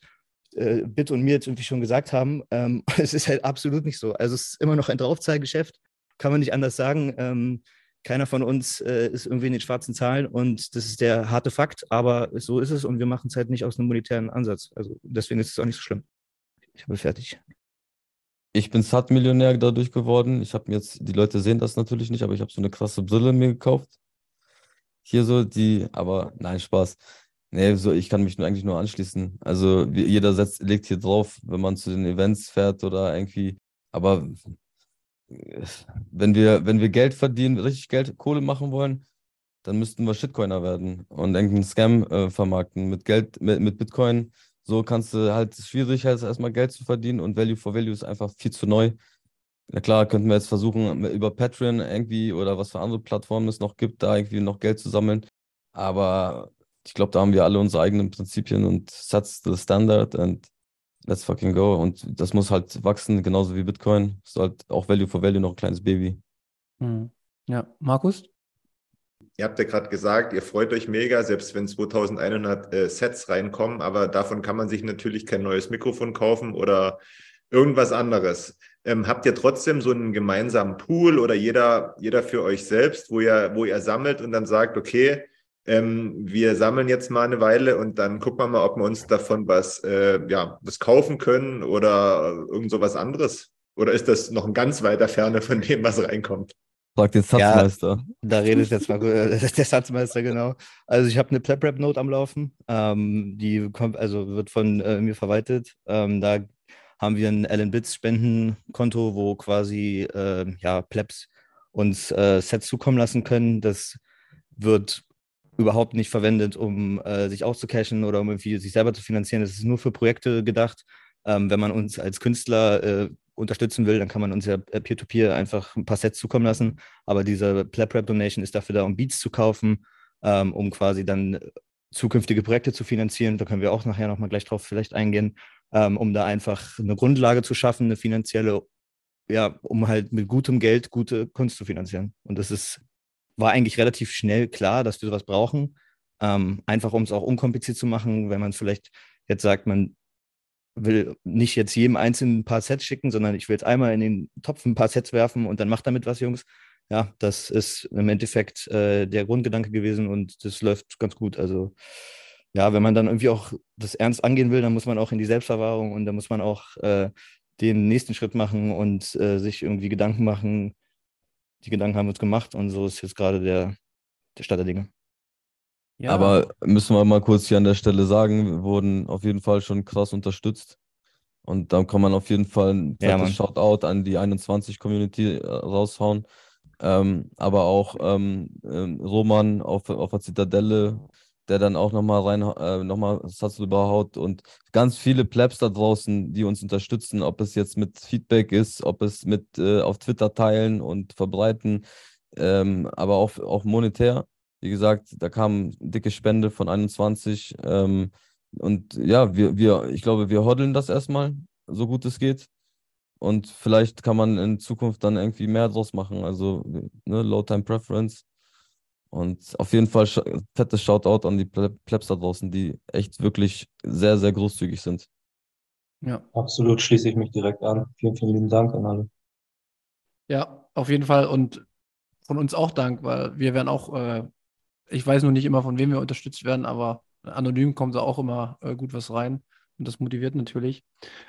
äh, Bitt und mir jetzt irgendwie schon gesagt haben. Ähm, [LAUGHS] es ist halt absolut nicht so. Also es ist immer noch ein Draufzahlgeschäft, kann man nicht anders sagen. Ähm, keiner von uns äh, ist irgendwie in den schwarzen Zahlen und das ist der harte Fakt, aber so ist es und wir machen es halt nicht aus einem monetären Ansatz. Also deswegen ist es auch nicht so schlimm. Ich habe fertig. ich bin Sat-Millionär dadurch geworden. Ich habe mir jetzt, die Leute sehen das natürlich nicht, aber ich habe so eine krasse Brille mir gekauft. Hier so die, aber nein, Spaß. Nee, so, ich kann mich nur, eigentlich nur anschließen. Also wie- jeder setzt, legt hier drauf, wenn man zu den Events fährt oder irgendwie. Aber wenn wir, wenn wir Geld verdienen, richtig Geld, Kohle machen wollen, dann müssten wir Shitcoiner werden und irgendeinen Scam äh, vermarkten mit Geld, mit, mit Bitcoin. So kannst du halt, schwierig, halt erstmal Geld zu verdienen und Value for Value ist einfach viel zu neu. Na klar, könnten wir jetzt versuchen, über Patreon irgendwie oder was für andere Plattformen es noch gibt, da irgendwie noch Geld zu sammeln. Aber ich glaube, da haben wir alle unsere eigenen Prinzipien und sets the standard and let's fucking go. Und das muss halt wachsen, genauso wie Bitcoin. Ist halt auch Value for Value noch ein kleines Baby. Hm. Ja, Markus? Ihr habt ja gerade gesagt, ihr freut euch mega, selbst wenn 2100 äh, Sets reinkommen, aber davon kann man sich natürlich kein neues Mikrofon kaufen oder irgendwas anderes. Ähm, habt ihr trotzdem so einen gemeinsamen Pool oder jeder, jeder für euch selbst, wo ihr, wo ihr sammelt und dann sagt, okay, ähm, wir sammeln jetzt mal eine Weile und dann gucken wir mal, ob wir uns davon was, äh, ja, was kaufen können oder irgend so was anderes? Oder ist das noch in ganz weiter Ferne von dem, was reinkommt? Frag den Satzmeister. Da redet jetzt mal äh, [LAUGHS] der Satzmeister, genau. Also ich habe eine Plap-Rap-Note am Laufen. Ähm, die kommt, also wird von äh, mir verwaltet. Ähm, da haben wir ein Allen Bits Spendenkonto, wo quasi äh, ja, Plebs uns äh, Sets zukommen lassen können. Das wird überhaupt nicht verwendet, um äh, sich auszucashen oder um irgendwie sich selber zu finanzieren. Das ist nur für Projekte gedacht. Ähm, wenn man uns als Künstler äh, unterstützen will, dann kann man uns ja äh, peer-to-peer einfach ein paar Sets zukommen lassen. Aber diese Plap-Rap-Donation ist dafür da, um Beats zu kaufen, ähm, um quasi dann zukünftige Projekte zu finanzieren. Da können wir auch nachher nochmal gleich drauf vielleicht eingehen, ähm, um da einfach eine Grundlage zu schaffen, eine finanzielle, ja, um halt mit gutem Geld gute Kunst zu finanzieren. Und das ist, war eigentlich relativ schnell klar, dass wir sowas brauchen. Ähm, einfach um es auch unkompliziert zu machen, wenn man vielleicht jetzt sagt, man will nicht jetzt jedem einzelnen ein paar Sets schicken, sondern ich will jetzt einmal in den Topf ein paar Sets werfen und dann macht damit was, Jungs. Ja, das ist im Endeffekt äh, der Grundgedanke gewesen und das läuft ganz gut. Also ja, wenn man dann irgendwie auch das ernst angehen will, dann muss man auch in die Selbstverwahrung und dann muss man auch äh, den nächsten Schritt machen und äh, sich irgendwie Gedanken machen. Die Gedanken haben wir uns gemacht und so ist jetzt gerade der, der Stand der Dinge. Ja. Aber müssen wir mal kurz hier an der Stelle sagen, wir wurden auf jeden Fall schon krass unterstützt. Und da kann man auf jeden Fall ein Ja. Shoutout an die 21-Community äh, raushauen. Ähm, aber auch ähm, ähm, Roman auf, auf der Zitadelle, der dann auch nochmal rein, äh, nochmal Satz überhaut und ganz viele Plebs da draußen, die uns unterstützen, ob es jetzt mit Feedback ist, ob es mit äh, auf Twitter teilen und verbreiten, ähm, aber auch, auch monetär. Wie gesagt, da kam dicke Spende von 21. Ähm, und ja, wir, wir, ich glaube, wir hoddeln das erstmal, so gut es geht. Und vielleicht kann man in Zukunft dann irgendwie mehr draus machen. Also, ne, Low Time Preference. Und auf jeden Fall fettes Shoutout an die Ple Plebs da draußen, die echt wirklich sehr, sehr großzügig sind. ja. Absolut, schließe ich mich direkt an. Vielen, vielen lieben Dank an alle. Ja, auf jeden Fall. Und von uns auch Dank, weil wir werden auch, äh, ich weiß nur nicht immer, von wem wir unterstützt werden, aber anonym kommt da auch immer äh, gut was rein. Und das motiviert natürlich.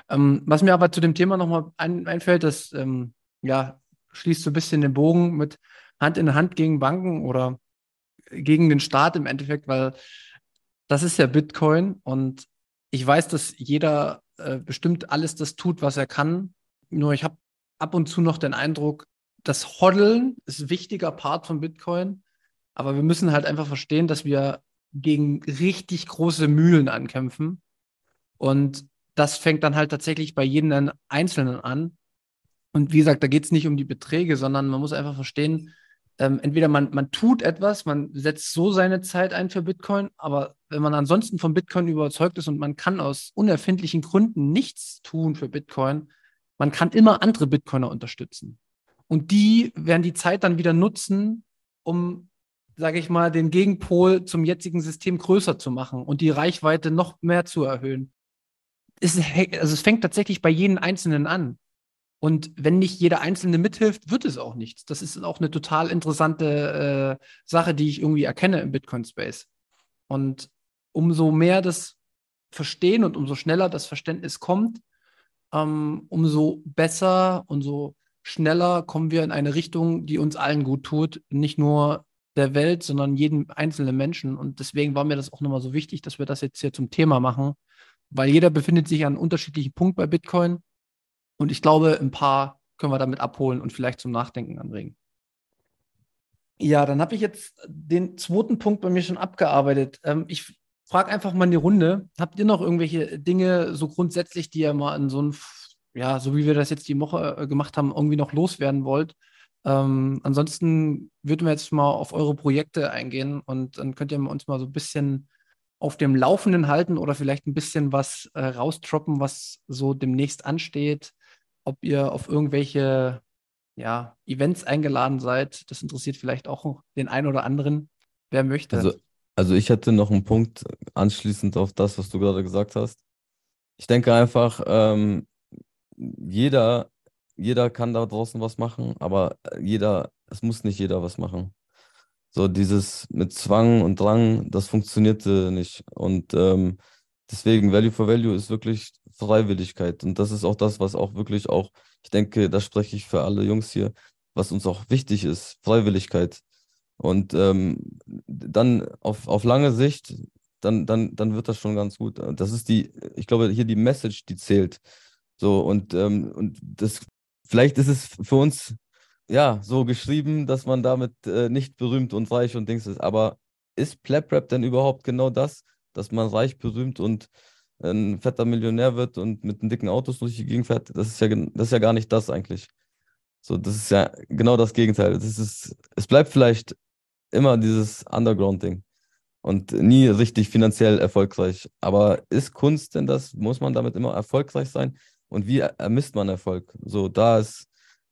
Ähm, was mir aber zu dem Thema nochmal ein, einfällt, das ähm, ja, schließt so ein bisschen den Bogen mit Hand in Hand gegen Banken oder gegen den Staat im Endeffekt, weil das ist ja Bitcoin und ich weiß, dass jeder äh, bestimmt alles das tut, was er kann. Nur ich habe ab und zu noch den Eindruck, das Hoddeln ist ein wichtiger Part von Bitcoin, aber wir müssen halt einfach verstehen, dass wir gegen richtig große Mühlen ankämpfen. Und das fängt dann halt tatsächlich bei jedem Einzelnen an. Und wie gesagt, da geht es nicht um die Beträge, sondern man muss einfach verstehen, ähm, entweder man, man tut etwas, man setzt so seine Zeit ein für Bitcoin, aber wenn man ansonsten von Bitcoin überzeugt ist und man kann aus unerfindlichen Gründen nichts tun für Bitcoin, man kann immer andere Bitcoiner unterstützen. Und die werden die Zeit dann wieder nutzen, um, sage ich mal, den Gegenpol zum jetzigen System größer zu machen und die Reichweite noch mehr zu erhöhen. Es, also es fängt tatsächlich bei jedem Einzelnen an. Und wenn nicht jeder Einzelne mithilft, wird es auch nichts. Das ist auch eine total interessante äh, Sache, die ich irgendwie erkenne im Bitcoin-Space. Und umso mehr das Verstehen und umso schneller das Verständnis kommt, ähm, umso besser und so schneller kommen wir in eine Richtung, die uns allen gut tut. Nicht nur der Welt, sondern jedem einzelnen Menschen. Und deswegen war mir das auch nochmal so wichtig, dass wir das jetzt hier zum Thema machen, weil jeder befindet sich an einem unterschiedlichen Punkt bei Bitcoin. Und ich glaube, ein paar können wir damit abholen und vielleicht zum Nachdenken anregen. Ja, dann habe ich jetzt den zweiten Punkt bei mir schon abgearbeitet. Ähm, ich frage einfach mal in die Runde. Habt ihr noch irgendwelche Dinge so grundsätzlich, die ihr mal in so ein, ja, so wie wir das jetzt die Woche äh, gemacht haben, irgendwie noch loswerden wollt? Ähm, ansonsten würden wir jetzt mal auf eure Projekte eingehen und dann könnt ihr uns mal so ein bisschen auf dem Laufenden halten oder vielleicht ein bisschen was äh, raustroppen, was so demnächst ansteht. Ob ihr auf irgendwelche ja, Events eingeladen seid. Das interessiert vielleicht auch den einen oder anderen, wer möchte. Also, also ich hätte noch einen Punkt anschließend auf das, was du gerade gesagt hast. Ich denke einfach, ähm, jeder, jeder kann da draußen was machen, aber jeder, es muss nicht jeder was machen. So dieses mit Zwang und Drang, das funktionierte nicht. Und ähm, deswegen Value for Value ist wirklich Freiwilligkeit. Und das ist auch das, was auch wirklich auch, ich denke, da spreche ich für alle Jungs hier, was uns auch wichtig ist, Freiwilligkeit. Und ähm, dann auf, auf lange Sicht, dann, dann, dann wird das schon ganz gut. Das ist die, ich glaube, hier die Message, die zählt. So, und, ähm, und das, vielleicht ist es für uns ja so geschrieben, dass man damit äh, nicht berühmt und reich und Dings ist. Aber ist Plap Rap denn überhaupt genau das, dass man reich, berühmt und ein fetter Millionär wird und mit einem dicken Autos durch die Gegend fährt, das ist ja, das ist ja gar nicht das eigentlich. So, das ist ja genau das Gegenteil. Das ist, es bleibt vielleicht immer dieses Underground-Ding und nie richtig finanziell erfolgreich. Aber ist Kunst denn das? Muss man damit immer erfolgreich sein? Und wie ermisst man Erfolg? So, da ist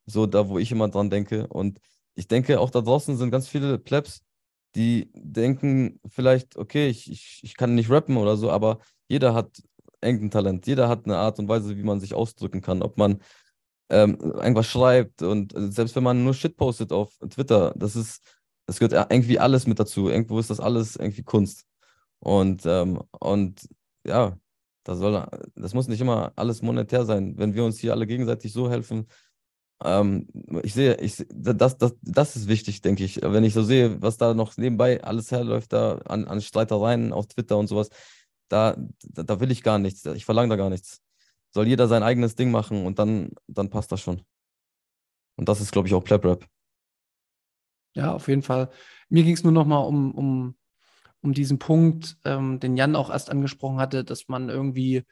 so da, wo ich immer dran denke. Und ich denke, auch da draußen sind ganz viele Plebs, die denken vielleicht, okay, ich, ich, ich kann nicht rappen oder so, aber jeder hat irgendein Talent, jeder hat eine Art und Weise, wie man sich ausdrücken kann, ob man ähm, irgendwas schreibt und äh, selbst wenn man nur Shit postet auf Twitter, das ist, das gehört irgendwie alles mit dazu. Irgendwo ist das alles irgendwie Kunst. Und, ähm, und ja, das, soll, das muss nicht immer alles monetär sein. Wenn wir uns hier alle gegenseitig so helfen, ähm, ich sehe, ich, das, das, das ist wichtig, denke ich. Wenn ich so sehe, was da noch nebenbei alles herläuft, da an, an Streitereien auf Twitter und sowas, da, da, da will ich gar nichts. Ich verlange da gar nichts. Soll jeder sein eigenes Ding machen und dann, dann passt das schon. Und das ist, glaube ich, auch Pleb Rap. Ja, auf jeden Fall. Mir ging es nur noch mal um, um, um diesen Punkt, ähm, den Jan auch erst angesprochen hatte, dass man irgendwie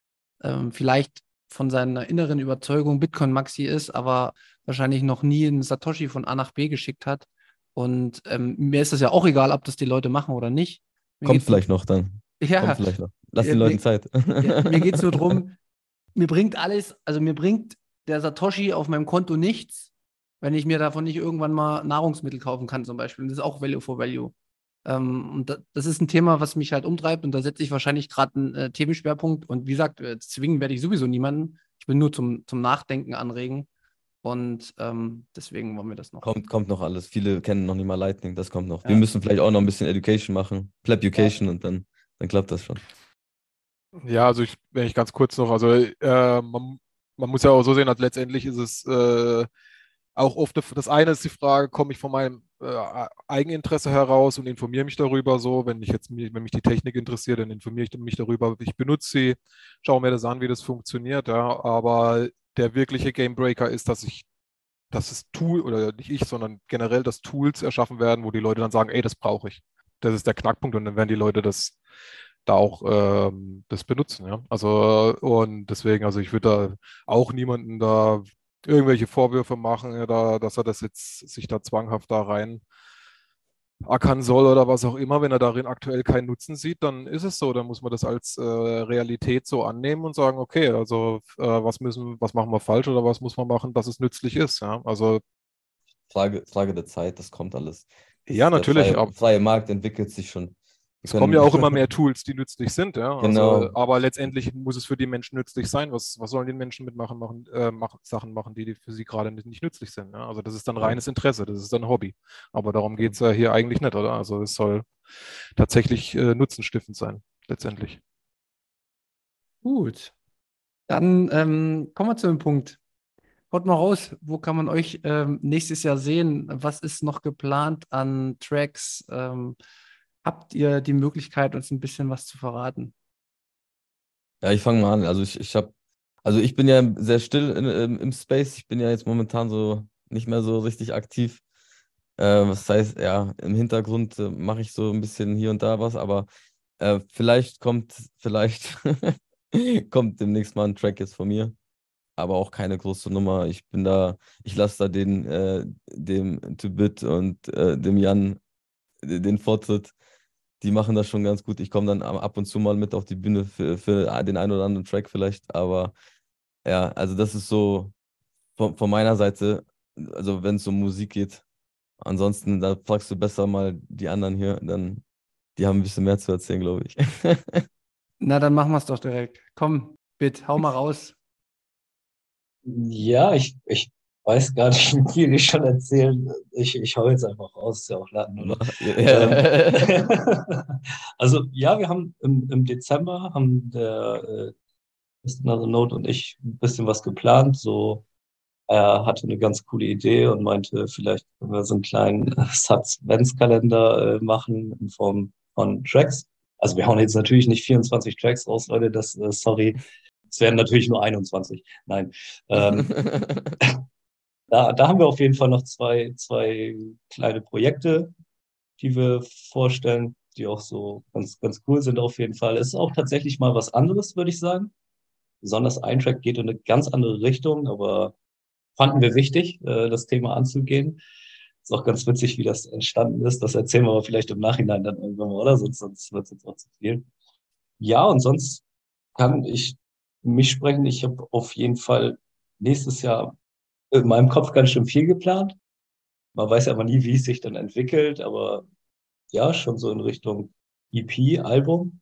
ähm, vielleicht von seiner inneren Überzeugung Bitcoin Maxi ist, aber wahrscheinlich noch nie einen Satoshi von A nach B geschickt hat. Und ähm, mir ist das ja auch egal, ob das die Leute machen oder nicht. Mir Kommt vielleicht noch dann. Ja. Kommt vielleicht noch. Lass den Leuten mir, Zeit. Ja, mir geht es nur [LAUGHS] darum, mir bringt alles, also mir bringt der Satoshi auf meinem Konto nichts, wenn ich mir davon nicht irgendwann mal Nahrungsmittel kaufen kann, zum Beispiel. Und das ist auch Value for Value. Ähm, und das ist ein Thema, was mich halt umtreibt und da setze ich wahrscheinlich gerade einen äh, Themenschwerpunkt. Und wie gesagt, äh, zwingen werde ich sowieso niemanden. Ich will nur zum, zum Nachdenken anregen. Und ähm, deswegen wollen wir das noch. Kommt, kommt noch alles. Viele kennen noch nicht mal Lightning, das kommt noch. Ja. Wir müssen vielleicht auch noch ein bisschen Education machen. Pleb Education ja. und dann, dann klappt das schon. Ja, also ich, wenn ich ganz kurz noch, also äh, man, man, muss ja auch so sehen, dass letztendlich ist es äh, auch oft, das eine ist die Frage, komme ich von meinem äh, Eigeninteresse heraus und informiere mich darüber so, wenn ich jetzt, wenn mich die Technik interessiert, dann informiere ich mich darüber, ich benutze sie, schaue mir das an, wie das funktioniert, ja, aber der wirkliche Gamebreaker ist, dass ich dass das Tool, oder nicht ich, sondern generell, dass Tools erschaffen werden, wo die Leute dann sagen, ey, das brauche ich. Das ist der Knackpunkt und dann werden die Leute das da auch ähm, das benutzen, ja. Also und deswegen, also ich würde da auch niemanden da irgendwelche Vorwürfe machen, ja, da, dass er das jetzt sich da zwanghaft da rein ackern soll oder was auch immer, wenn er darin aktuell keinen Nutzen sieht, dann ist es so. Dann muss man das als äh, Realität so annehmen und sagen, okay, also äh, was müssen, was machen wir falsch oder was muss man machen, dass es nützlich ist. Ja? Also Frage, Frage der Zeit, das kommt alles. Ja, natürlich. Der freie, freie Markt entwickelt sich schon. Es kommen ja auch [LAUGHS] immer mehr Tools, die nützlich sind, ja. Also, Genau. Also, aber letztendlich muss es für die Menschen nützlich sein. Was, was sollen die Menschen mitmachen, machen, äh, machen, Sachen machen, die, die für sie gerade nicht, nicht nützlich sind. Ja? Also das ist dann reines Interesse, das ist dann Hobby. Aber darum geht es ja hier eigentlich nicht, oder? Also es soll tatsächlich äh, nutzenstiftend sein, letztendlich. Gut. Dann ähm, kommen wir zu dem Punkt. Haut mal raus, wo kann man euch ähm, nächstes Jahr sehen? Was ist noch geplant an Tracks? Ähm, habt ihr die Möglichkeit, uns ein bisschen was zu verraten? Ja, ich fange mal an. Also ich, ich habe, also ich bin ja sehr still in, im, im Space. Ich bin ja jetzt momentan so nicht mehr so richtig aktiv. Äh, was heißt, ja, im Hintergrund äh, mache ich so ein bisschen hier und da was, aber äh, vielleicht kommt, vielleicht [LAUGHS] kommt demnächst mal ein Track jetzt von mir aber auch keine große Nummer. Ich bin da, ich lasse da den, äh, dem Tubit und äh, dem Jan den Vortritt. Die machen das schon ganz gut. Ich komme dann ab und zu mal mit auf die Bühne für, für den einen oder anderen Track vielleicht. Aber ja, also das ist so von, von meiner Seite, also wenn es um Musik geht. Ansonsten, da fragst du besser mal die anderen hier, dann die haben ein bisschen mehr zu erzählen, glaube ich. [LAUGHS] Na, dann machen wir es doch direkt. Komm, bitte, hau mal raus. Ja, ich, ich weiß gar nicht, [LAUGHS] wie viel ich schon erzählen. Ich, ich hau jetzt einfach raus, ist ja auch Laden, oder? [LAUGHS] Ähm, [LAUGHS] also ja, wir haben im, im Dezember haben der äh, Mr. Another Note und ich ein bisschen was geplant. So, er hatte eine ganz coole Idee und meinte, vielleicht können wir so einen kleinen Satz-Ventskalender äh, machen in Form von Tracks. Also wir hauen jetzt natürlich nicht 24 Tracks raus, Leute, das, äh, sorry. Es werden natürlich nur 21. Nein. Ähm, [LAUGHS] da, da haben wir auf jeden Fall noch zwei, zwei kleine Projekte, die wir vorstellen, die auch so ganz, ganz cool sind auf jeden Fall. Es ist auch tatsächlich mal was anderes, würde ich sagen. Besonders ein Track geht in eine ganz andere Richtung, aber fanden wir wichtig, äh, das Thema anzugehen. Ist auch ganz witzig, wie das entstanden ist. Das erzählen wir aber vielleicht im Nachhinein dann irgendwann mal, oder? Sonst, sonst wird es jetzt auch zu viel. Ja, und sonst kann ich mich sprechen. Ich habe auf jeden Fall nächstes Jahr in meinem Kopf ganz schön viel geplant. Man weiß ja aber nie, wie es sich dann entwickelt, aber ja, schon so in Richtung EP, Album.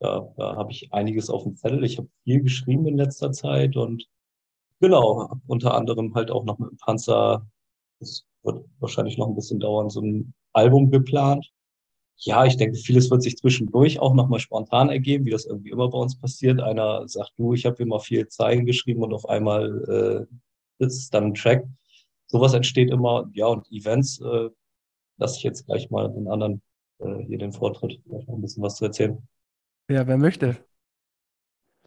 Da, da habe ich einiges auf dem Zettel. Ich habe viel geschrieben in letzter Zeit und genau, unter anderem halt auch noch mit dem Panzer. Das wird wahrscheinlich noch ein bisschen dauern, so ein Album geplant ja, ich denke, vieles wird sich zwischendurch auch nochmal spontan ergeben, wie das irgendwie immer bei uns passiert. Einer sagt, du, ich habe immer viel Zeilen geschrieben und auf einmal äh, ist dann ein Track. Sowas entsteht immer, ja, und Events, äh, lasse ich jetzt gleich mal den anderen äh, hier den Vortritt, vielleicht noch ein bisschen was zu erzählen. Ja, wer möchte.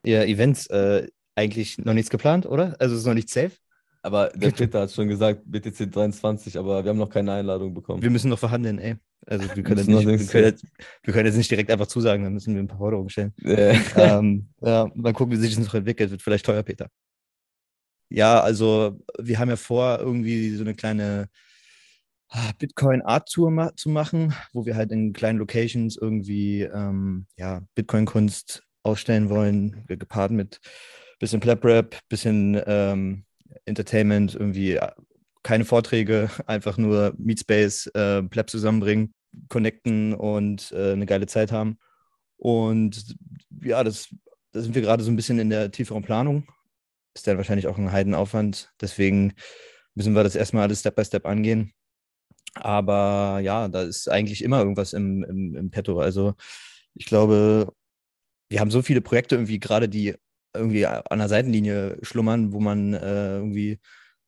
Ja, Events, äh, eigentlich noch nichts geplant, oder? Also ist noch nicht safe? Aber der Peter hat schon gesagt, BTC 23, aber wir haben noch keine Einladung bekommen. Wir müssen noch verhandeln, ey. Also wir können, nicht, wir, können jetzt, wir können, jetzt, nicht direkt einfach zusagen, dann müssen wir ein paar Forderungen stellen. ähm, [LAUGHS] ja, mal gucken, wie sich das noch entwickelt. Wird vielleicht teuer, Peter. Ja, also wir haben ja vor, irgendwie so eine kleine ah, Bitcoin Art Tour ma zu machen, wo wir halt in kleinen Locations irgendwie ähm, ja, Bitcoin-Kunst ausstellen wollen, gepaart mit bisschen Plap Rap, bisschen ähm, Entertainment, irgendwie äh, keine Vorträge, [LAUGHS] einfach nur Meetspace, äh, Pleb zusammenbringen, connecten und äh, eine geile Zeit haben. Und ja, das, da sind wir gerade so ein bisschen in der tieferen Planung. Ist dann wahrscheinlich auch ein Heidenaufwand. Deswegen müssen wir das erstmal alles Step by Step angehen. Aber ja, da ist eigentlich immer irgendwas im, im, im Petto. Also ich glaube, wir haben so viele Projekte irgendwie gerade, die irgendwie an der Seitenlinie schlummern, wo man äh, irgendwie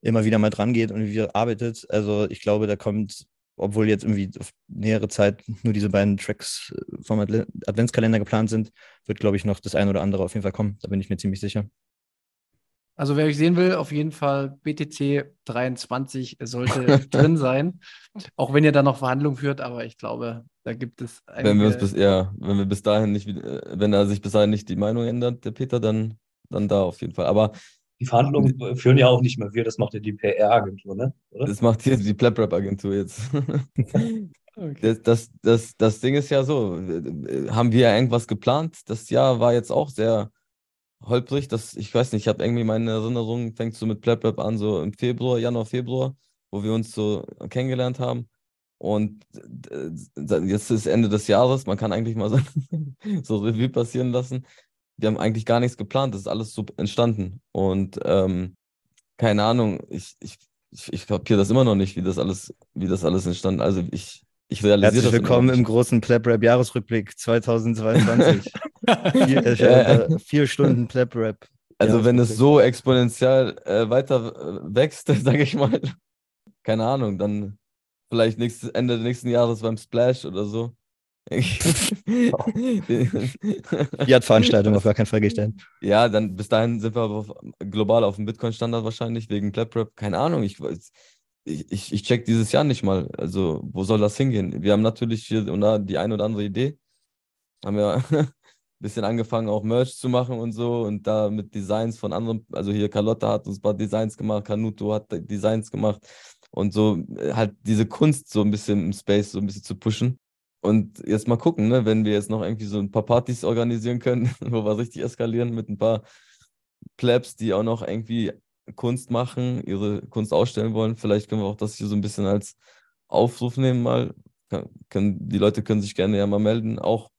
immer wieder mal dran geht und wieder arbeitet. Also ich glaube, da kommt, obwohl jetzt irgendwie auf nähere Zeit nur diese beiden Tracks äh, vom Adventskalender geplant sind, wird, glaube ich, noch das ein oder andere auf jeden Fall kommen. Da bin ich mir ziemlich sicher. Also wer euch sehen will, auf jeden Fall BTC 23 sollte [LAUGHS] drin sein. Auch wenn ihr da noch Verhandlungen führt, aber ich glaube, da gibt es Wenn wir uns bis, ja, wenn wir bis dahin nicht, äh, wenn er sich bis dahin nicht die Meinung ändert, der Peter, dann, dann da auf jeden Fall. Aber die Verhandlungen führen ja auch nicht mehr wir, das macht ja die PR-Agentur, ne? Oder? Das macht hier die Plaprap-Agentur jetzt. [LAUGHS] okay. das, das, das, das Ding ist ja so, haben wir ja irgendwas geplant? Das Jahr war jetzt auch sehr holprig. Das, ich weiß nicht, ich habe irgendwie meine Erinnerung, fängt so mit Plaprap an, so im Februar, Januar, Februar, wo wir uns so kennengelernt haben. Und jetzt ist Ende des Jahres, man kann eigentlich mal [LAUGHS] so, so Revue passieren lassen wir haben eigentlich gar nichts geplant, das ist alles so entstanden. Und ähm, keine Ahnung, ich, ich, ich, ich kapiere das immer noch nicht, wie das alles, wie das alles entstanden Also ich, ich realisiere Herzlich das willkommen im großen Pleb Rap Jahresrückblick [LAUGHS] 2022. vier, [LAUGHS] äh, vier, Stunden Pleb Rap Also Ja, wenn es so exponentiell äh, weiter äh, wächst, [LAUGHS] sage ich mal, keine Ahnung, dann vielleicht nächstes, Ende nächsten Jahres beim Splash oder so. [LAUGHS] Die hat Veranstaltung auf gar keinen Fall gestellt. Ja, dann bis dahin sind wir aber auf, global auf dem Bitcoin-Standard wahrscheinlich wegen ClapRap. Keine Ahnung, ich. Ich, ich, check dieses Jahr nicht mal. Also, wo soll das hingehen? Wir haben natürlich hier und da die eine oder andere Idee. Haben ja ein bisschen angefangen, auch Merch zu machen und so und da mit Designs von anderen. Also, hier Carlotta hat uns ein paar Designs gemacht, Canuto hat Designs gemacht und so äh, halt diese Kunst so ein bisschen im Space so ein bisschen zu pushen. Und jetzt mal gucken, ne, wenn wir jetzt noch irgendwie so ein paar Partys organisieren können, [LAUGHS] wo wir richtig eskalieren mit ein paar Plebs, die auch noch irgendwie Kunst machen, ihre Kunst ausstellen wollen. Vielleicht können wir auch das hier so ein bisschen als Aufruf nehmen mal. Kann, können, die Leute können sich gerne ja mal melden. Auch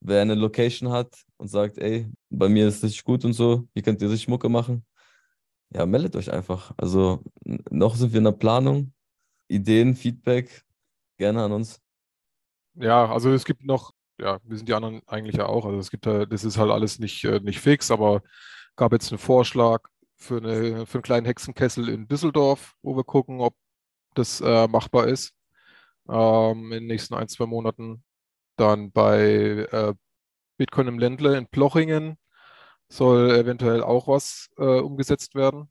wer eine Location hat und sagt, ey, bei mir ist es gut und so, hier könnt ihr richtig Mucke machen. Ja, meldet euch einfach. Also noch sind wir in der Planung. Ideen, Feedback, gerne an uns. Ja, also es gibt noch, ja, wir sind die anderen eigentlich ja auch. Also es gibt da, das ist halt alles nicht, äh, nicht fix, aber gab jetzt einen Vorschlag für, eine, für einen kleinen Hexenkessel in Düsseldorf, wo wir gucken, ob das äh, machbar ist ähm, in den nächsten ein, zwei Monaten. Dann bei äh, Bitcoin im Ländle in Plochingen soll eventuell auch was äh, umgesetzt werden.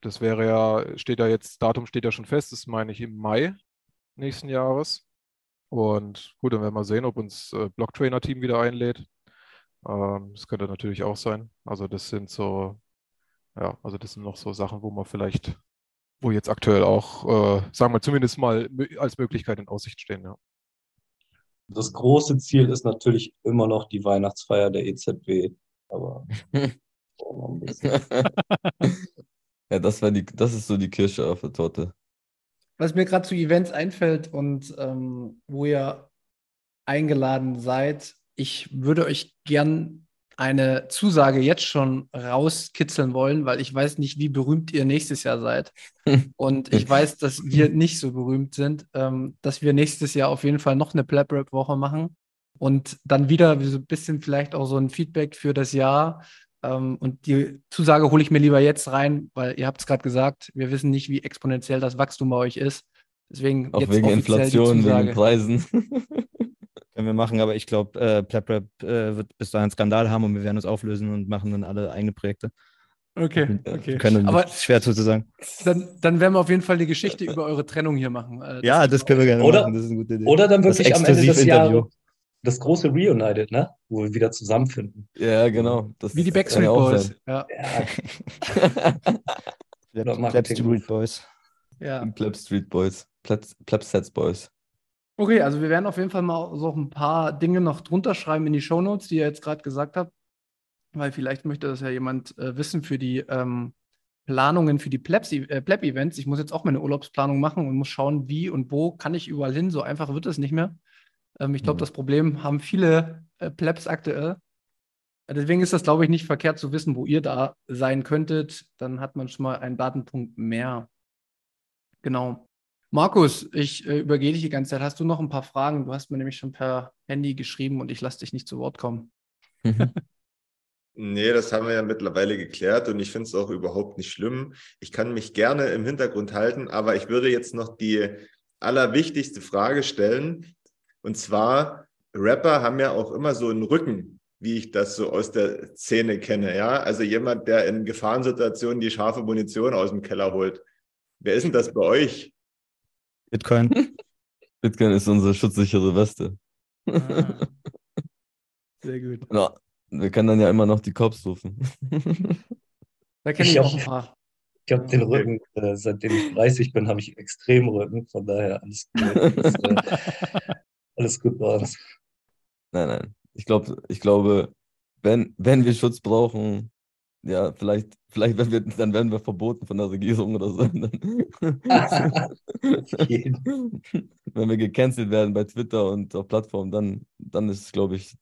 Das wäre ja, steht ja jetzt, Datum steht ja schon fest, das meine ich im Mai nächsten Jahres. Und gut, dann werden wir sehen, ob uns äh, Blocktrainer-Team wieder einlädt. Ähm, das könnte natürlich auch sein. Also das sind so, ja, also das sind noch so Sachen, wo man vielleicht, wo jetzt aktuell auch, äh, sagen wir zumindest mal als Möglichkeit in Aussicht stehen, ja. Das große Ziel ist natürlich immer noch die Weihnachtsfeier der EZB. Aber [LAUGHS] auch noch ein bisschen. [LAUGHS] Ja, das war die, das ist so die Kirsche auf der Torte. Was mir gerade zu Events einfällt und ähm, wo ihr eingeladen seid, ich würde euch gern eine Zusage jetzt schon rauskitzeln wollen, weil ich weiß nicht, wie berühmt ihr nächstes Jahr seid. [LAUGHS] Und ich weiß, dass wir [LAUGHS] nicht so berühmt sind, ähm, dass wir nächstes Jahr auf jeden Fall noch eine Plap-Rap-Woche machen und dann wieder so ein bisschen vielleicht auch so ein Feedback für das Jahr. Ähm, und die Zusage hole ich mir lieber jetzt rein, weil ihr habt es gerade gesagt, wir wissen nicht, wie exponentiell das Wachstum bei euch ist. Deswegen Auch wegen Inflation, wegen Preisen. [LAUGHS] Können wir machen, aber ich glaube, äh, PlapRap äh, wird bis dahin einen Skandal haben und wir werden uns auflösen und machen dann alle eigene Projekte. Okay, okay. Können Aber schwer zu sagen. dann, dann werden wir auf jeden Fall die Geschichte über eure Trennung hier machen. Äh, Ja, das können wir gerne Oder- machen. Das ist eine gute Idee. Oder dann Das wirklich am Ende des. Jahres das große Reunited, ne? Wo wir wieder zusammenfinden. Ja, genau. Das Wie die Backstreet Boys. Ja, Ja, Pleb- Street Boys. ja. Pleb Street Boys. Pleb Sets Boys. Okay, also wir werden auf jeden Fall mal so ein paar Dinge noch drunter schreiben in die Shownotes, die ihr jetzt gerade gesagt habt, weil vielleicht möchte das ja jemand äh, wissen für die ähm, Planungen für die Plebs, äh, Pleb-Events. Ich muss jetzt auch meine Urlaubsplanung machen und muss schauen, wie und wo kann ich überall hin. So einfach wird es nicht mehr. Ähm, ich glaube, Mhm. das Problem haben viele äh, Plebs aktuell. Äh, Deswegen ist das, glaube ich, nicht verkehrt zu wissen, wo ihr da sein könntet. Dann hat man schon mal einen Datenpunkt mehr. Genau. Markus, ich äh, übergehe dich die ganze Zeit. Hast du noch ein paar Fragen? Du hast mir nämlich schon per Handy geschrieben und ich lasse dich nicht zu Wort kommen. [LAUGHS] Nee, das haben wir ja mittlerweile geklärt und ich finde es auch überhaupt nicht schlimm. Ich kann mich gerne im Hintergrund halten, aber ich würde jetzt noch die allerwichtigste Frage stellen. Und zwar, Rapper haben ja auch immer so einen Rücken, wie ich das so aus der Szene kenne. Ja, also jemand, der in Gefahrensituationen die scharfe Munition aus dem Keller holt. Wer ist denn das bei euch? Bitcoin. [LAUGHS] Bitcoin ist unsere schutzsichere Weste. Ah. Sehr gut. Ja, wir können dann ja immer noch die Cops rufen. [LAUGHS] Da kenne ich Ich auch ein paar. Ich habe den Rücken, äh, seitdem ich 30 bin, habe ich extrem Rücken. Von daher alles gut. [LAUGHS] Alles, äh, alles gut bei uns. Nein, nein. Ich glaube, ich glaube, wenn, wenn wir Schutz brauchen, ja, vielleicht, vielleicht wenn wir, dann werden wir verboten von der Regierung oder so. [LAUGHS] Jeden. wenn wir gecancelt werden bei Twitter und auf Plattformen, dann, dann ist es, glaube ich,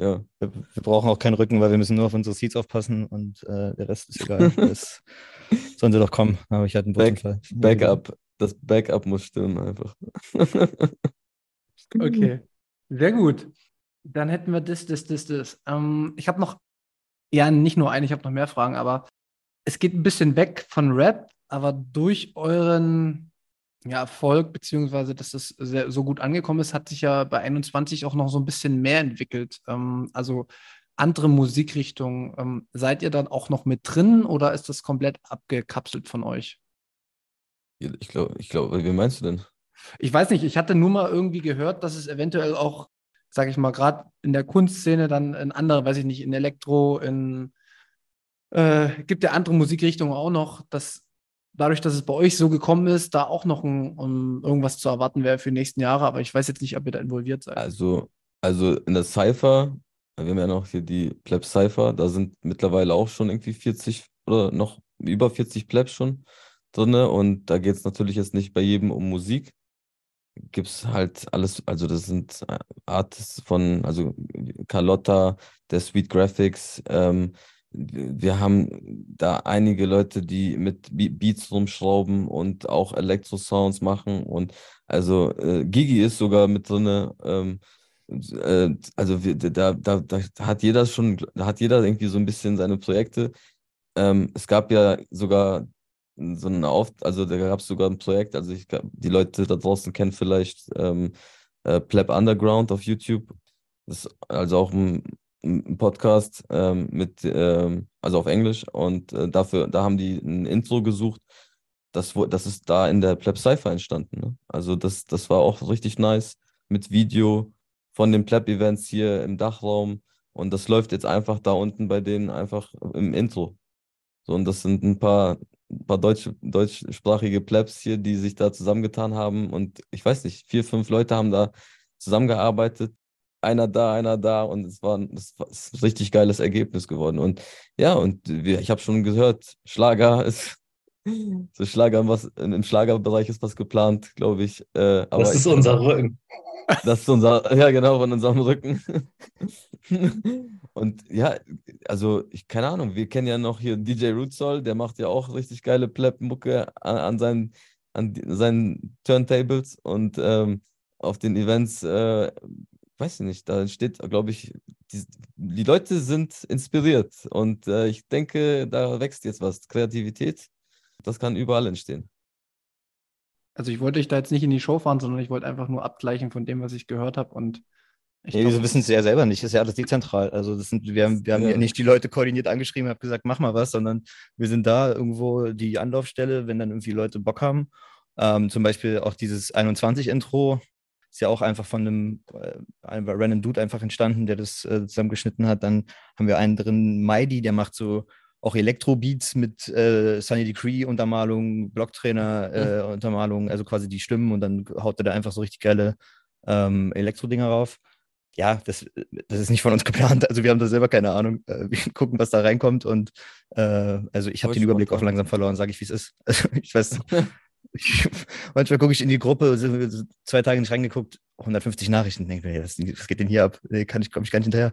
ja. Wir, wir brauchen auch keinen Rücken, weil wir müssen nur auf unsere Seeds aufpassen und äh, der Rest ist egal. [LAUGHS] Das sollen sie doch kommen. Aber ich hatte einen Back-. Backup. Das Backup muss stimmen einfach. Okay. Sehr gut. Dann hätten wir das, das, das, das. Ähm, ich habe noch Ja, nicht nur eine, ich habe noch mehr Fragen, aber es geht ein bisschen weg von Rap, aber durch euren ja, Erfolg, beziehungsweise dass es sehr, so gut angekommen ist, hat sich ja bei 21 auch noch so ein bisschen mehr entwickelt. Ähm, also andere Musikrichtungen. Ähm, seid ihr dann auch noch mit drin oder ist das komplett abgekapselt von euch? Ich glaube, ich glaube, wie meinst du denn? Ich weiß nicht, ich hatte nur mal irgendwie gehört, dass es eventuell auch, sage ich mal, gerade in der Kunstszene dann in andere, weiß ich nicht, in Elektro, in äh, gibt ja andere Musikrichtungen auch noch, dass dadurch, dass es bei euch so gekommen ist, da auch noch ein, um irgendwas zu erwarten wäre für die nächsten Jahre, aber ich weiß jetzt nicht, ob ihr da involviert seid. Also, also in der Cypher, wir haben ja noch hier die Pleb Cypher, da sind mittlerweile auch schon irgendwie 40 oder noch über 40 Plebs schon drin und da geht es natürlich jetzt nicht bei jedem um Musik. Gibt es halt alles, also das sind Artists von, also Carlotta, der Sweet Graphics, ähm, wir haben da einige Leute, die mit Beats rumschrauben und auch Elektro-Sounds machen. Und also äh, Gigi ist sogar mit drin. Ähm, äh, also wir, da, da, da hat jeder schon, da hat jeder irgendwie so ein bisschen seine Projekte. Ähm, es gab ja sogar so ein Auf, also da gab es sogar ein Projekt, also ich die Leute da draußen kennen vielleicht ähm, äh, Pleb Underground auf YouTube. Das ist also auch ein einen Podcast ähm, mit, ähm, also auf Englisch und äh, dafür, da haben die ein Intro gesucht. Das, das ist da in der Pleb Cypher entstanden. Ne? Also das, das war auch richtig nice mit Video von den Pleb-Events hier im Dachraum und das läuft jetzt einfach da unten bei denen einfach im Intro. So, und das sind ein paar, ein paar deutsch, deutschsprachige Plebs hier, die sich da zusammengetan haben und ich weiß nicht, vier, fünf Leute haben da zusammengearbeitet einer da, einer da und es war, das war ein richtig geiles Ergebnis geworden. Und ja, und ich habe schon gehört, Schlager [LAUGHS] ist so Schlager, was im Schlagerbereich ist was geplant, glaube ich. Äh, das ist ich, unser Rücken. Das ist unser, ja genau, von unserem Rücken. Und ja, also ich keine Ahnung, wir kennen ja noch hier DJ Rootsoll, der macht ja auch richtig geile Pleb-Mucke an, an, seinen, an seinen Turntables und ähm, auf den Events äh, weiß ich nicht, da steht, glaube ich, die, die, Leute sind inspiriert und äh, ich denke, da wächst jetzt was. Kreativität, das kann überall entstehen. Also ich wollte euch da jetzt nicht in die Show fahren, sondern ich wollte einfach nur abgleichen von dem, was ich gehört habe und ich nee, wir wissen es ja selber nicht, ist ja alles dezentral. Also das sind, wir haben, wir haben ja. nicht die Leute koordiniert angeschrieben, haben gesagt, mach mal was, sondern wir sind da irgendwo die Anlaufstelle, wenn dann irgendwie Leute Bock haben. Ähm, zum Beispiel auch dieses 21-Intro, ist ja auch einfach von einem, äh, einem random Dude einfach entstanden, der das äh, zusammengeschnitten hat. Dann haben wir einen drin, Maidi, der macht so auch Elektro-Beats mit äh, Sunny Decree Untermalung, Blocktrainer äh, mhm. Untermalung, also quasi die Stimmen und dann haut er da einfach so richtig geile ähm, Elektro-Dinger rauf. Ja, das, das ist nicht von uns [LAUGHS] geplant. Also wir haben da selber keine Ahnung. Äh, wir [LAUGHS] gucken, was da reinkommt und äh, also ich habe den Überblick auch langsam verloren, sage ich, wie es ist. [LAUGHS] Also ich weiß, manchmal gucke ich in die Gruppe, zwei Tage nicht reingeguckt, 150 Nachrichten, denke mir, was, was, geht denn hier ab? Nee, kann ich, komme ich gar nicht hinterher.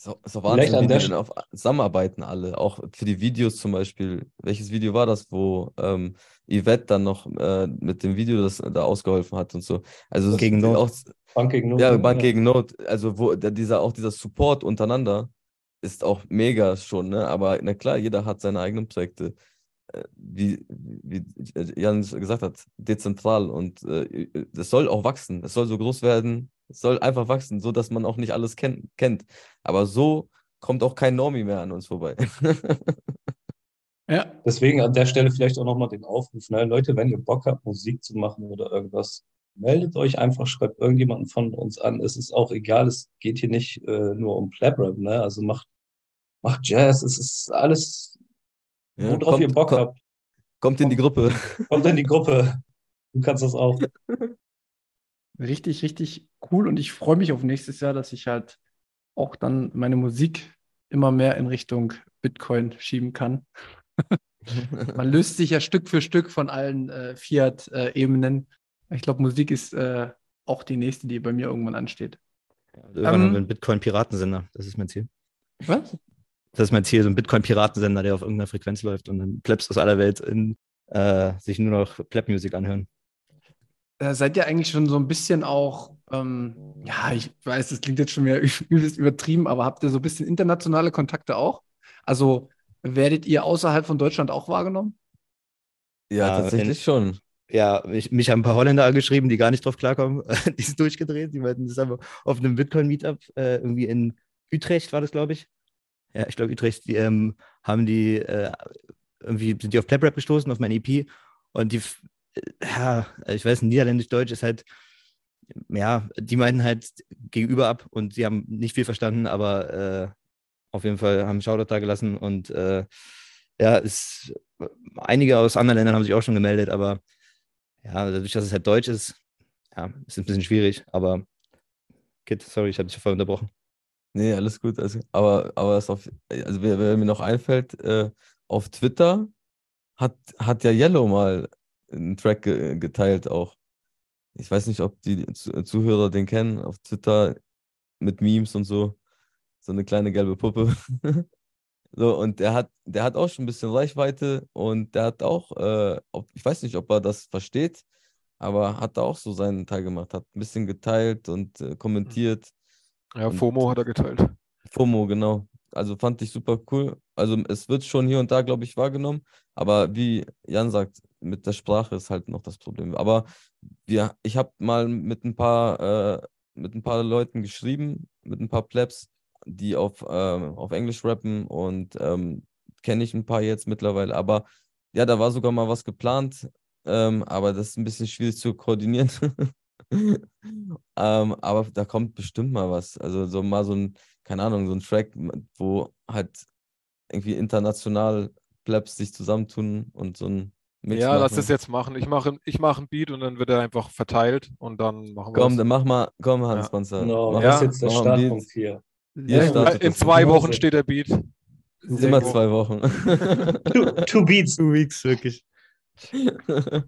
So, so Wahnsinn, wie die denn auf, zusammenarbeiten alle, auch für die Videos zum Beispiel. Welches Video war das, wo ähm, Yvette dann noch äh, mit dem Video das da ausgeholfen hat und so. Also gegen Not. Auch, Bank gegen Not. Ja, Bank ja. gegen Not. Also wo der, dieser, auch dieser Support untereinander ist auch mega schon, ne? Aber na klar, jeder hat seine eigenen Projekte. Äh, wie, wie Jan gesagt hat, dezentral und äh, das soll auch wachsen. Es soll so groß werden, es soll einfach wachsen, so dass man auch nicht alles kenn kennt. Aber so kommt auch kein Normi mehr an uns vorbei. [LAUGHS] ja. Deswegen an der Stelle vielleicht auch nochmal den Aufruf, ne? Leute, wenn ihr Bock habt, Musik zu machen oder irgendwas, meldet euch einfach, schreibt irgendjemanden von uns an. Es ist auch egal, es geht hier nicht äh, nur um Plabrap, ne? Also macht, macht Jazz, es ist alles ja, worauf kommt, ihr Bock kommt, habt. Kommt in die Gruppe. Kommt in die Gruppe. Du kannst das auch. [LAUGHS] Richtig, richtig cool. Und ich freue mich auf nächstes Jahr, dass ich halt auch dann meine Musik immer mehr in Richtung Bitcoin schieben kann. [LAUGHS] Man löst sich ja Stück für Stück von allen äh, Fiat-Ebenen. ich glaube, Musik ist äh, auch die nächste, die bei mir irgendwann ansteht. Ja, irgendwann ähm, haben wir einen Bitcoin-Piratensender. Das ist mein Ziel. Was? Das ist mein Ziel, so ein Bitcoin-Piratensender, der auf irgendeiner Frequenz läuft und dann Plebs aus aller Welt in, äh, sich nur noch Pleb-Musik anhören. Äh, seid ihr eigentlich schon so ein bisschen auch Ähm, ja, ich weiß, das klingt jetzt schon wieder [LAUGHS] übelst übertrieben, aber habt ihr so ein bisschen internationale Kontakte auch? Also werdet ihr außerhalb von Deutschland auch wahrgenommen? Ja, Ja, tatsächlich in- schon. Ja, mich, mich haben ein paar Holländer angeschrieben, die gar nicht drauf klarkommen. [LAUGHS] die sind durchgedreht. Die meinten, das haben wir auf einem Bitcoin-Meetup äh, irgendwie in Utrecht war das, glaube ich. Ja, ich glaube, Utrecht, die ähm, haben die äh, irgendwie sind die auf PlapRap gestoßen, auf mein EP. Und die, ja, ich weiß, Niederländisch-Deutsch ist halt, ja, die meinten halt gegenüber ab und sie haben nicht viel verstanden, aber äh, auf jeden Fall haben Shoutout da gelassen und äh, ja, es, einige aus anderen Ländern haben sich auch schon gemeldet, aber ja, dadurch, dass es halt Deutsch ist, ja, ist ein bisschen schwierig, aber Kid, sorry, ich habe dich voll unterbrochen. Nee, alles gut. Also, aber, aber das auf, also wer, wer mir noch einfällt, äh, auf Twitter hat, hat ja Yellow mal einen Track ge geteilt auch. Ich weiß nicht, ob die Zu- Zuhörer den kennen, auf Twitter mit Memes und so. So eine kleine gelbe Puppe. [LAUGHS] So, und der hat, der hat auch schon ein bisschen Reichweite und der hat auch, äh, ob, ich weiß nicht, ob er das versteht, aber hat da auch so seinen Teil gemacht, hat ein bisschen geteilt und äh, kommentiert. Ja, Und- FOMO hat er geteilt. FOMO, genau. Also fand ich super cool. Also es wird schon hier und da, glaube ich, wahrgenommen. Aber wie Jan sagt, mit der Sprache ist halt noch das Problem. Aber wir, ich habe mal mit ein paar, äh, mit ein paar Leuten geschrieben, mit ein paar Plebs, die auf, ähm, auf Englisch rappen und ähm, kenne ich ein paar jetzt mittlerweile. Aber ja, da war sogar mal was geplant. Ähm, aber das ist ein bisschen schwierig zu koordinieren. [LAUGHS] ähm, aber da kommt bestimmt mal was. Also so mal so ein, keine Ahnung, so ein Track, wo halt irgendwie international Plebs sich zusammentun und so ein Mix Ja, lass machen. das jetzt machen. Ich mache ich mach einen Beat und dann wird er einfach verteilt und dann machen wir Komm, das. dann mach mal, komm, Hans Ja. Panzer. Genau, mach, Ja, das ist jetzt der Startpunkt hier. Startet In zwei. Wochen steht der Beat. Sehr Immer gut. zwei Wochen. Two, two Beats. Two Weeks, wirklich. Ja,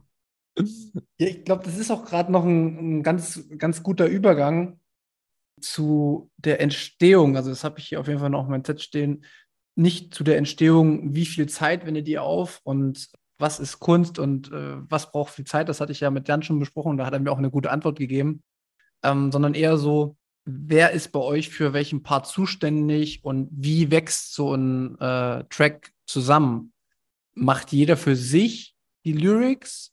ich glaube, das ist auch gerade noch ein, ein ganz, ganz guter Übergang zu der Entstehung. Also, das habe ich hier auf jeden Fall noch auf meinem Set stehen. Nicht zu der Entstehung, wie viel Zeit wendet ihr auf und was ist Kunst und äh, was braucht viel Zeit. Das hatte ich ja mit Jan schon besprochen. Da hat er mir auch eine gute Antwort gegeben. Ähm, sondern eher so, wer ist bei euch für welchen Part zuständig und wie wächst so ein äh, Track zusammen? Macht jeder für sich die Lyrics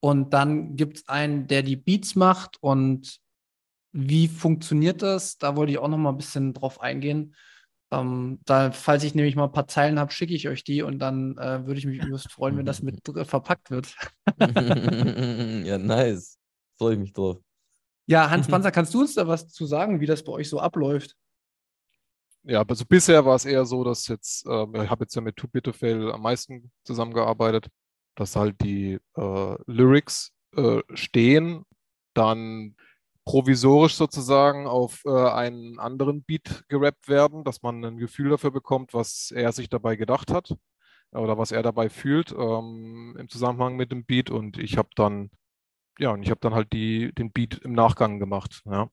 und dann gibt es einen, der die Beats macht und wie funktioniert das? Da wollte ich auch noch mal ein bisschen drauf eingehen. Ähm, da, falls ich nämlich mal ein paar Zeilen habe, schicke ich euch die und dann äh, würde ich mich übelst freuen, wenn das mit [LAUGHS] verpackt wird. [LAUGHS] ja, nice. Freue ich mich drauf. Ja, Hans [LAUGHS] Panzer, kannst du uns da was zu sagen, wie das bei euch so abläuft? Ja, also bisher war es eher so, dass jetzt, ähm, ich habe jetzt ja mit Too Bit to Fail am meisten zusammengearbeitet, dass halt die äh, Lyrics äh, stehen, dann provisorisch sozusagen auf äh, einen anderen Beat gerappt werden, dass man ein Gefühl dafür bekommt, was er sich dabei gedacht hat oder was er dabei fühlt ähm, im Zusammenhang mit dem Beat und ich habe dann, ja, und ich habe dann halt die, den Beat im Nachgang gemacht, ja.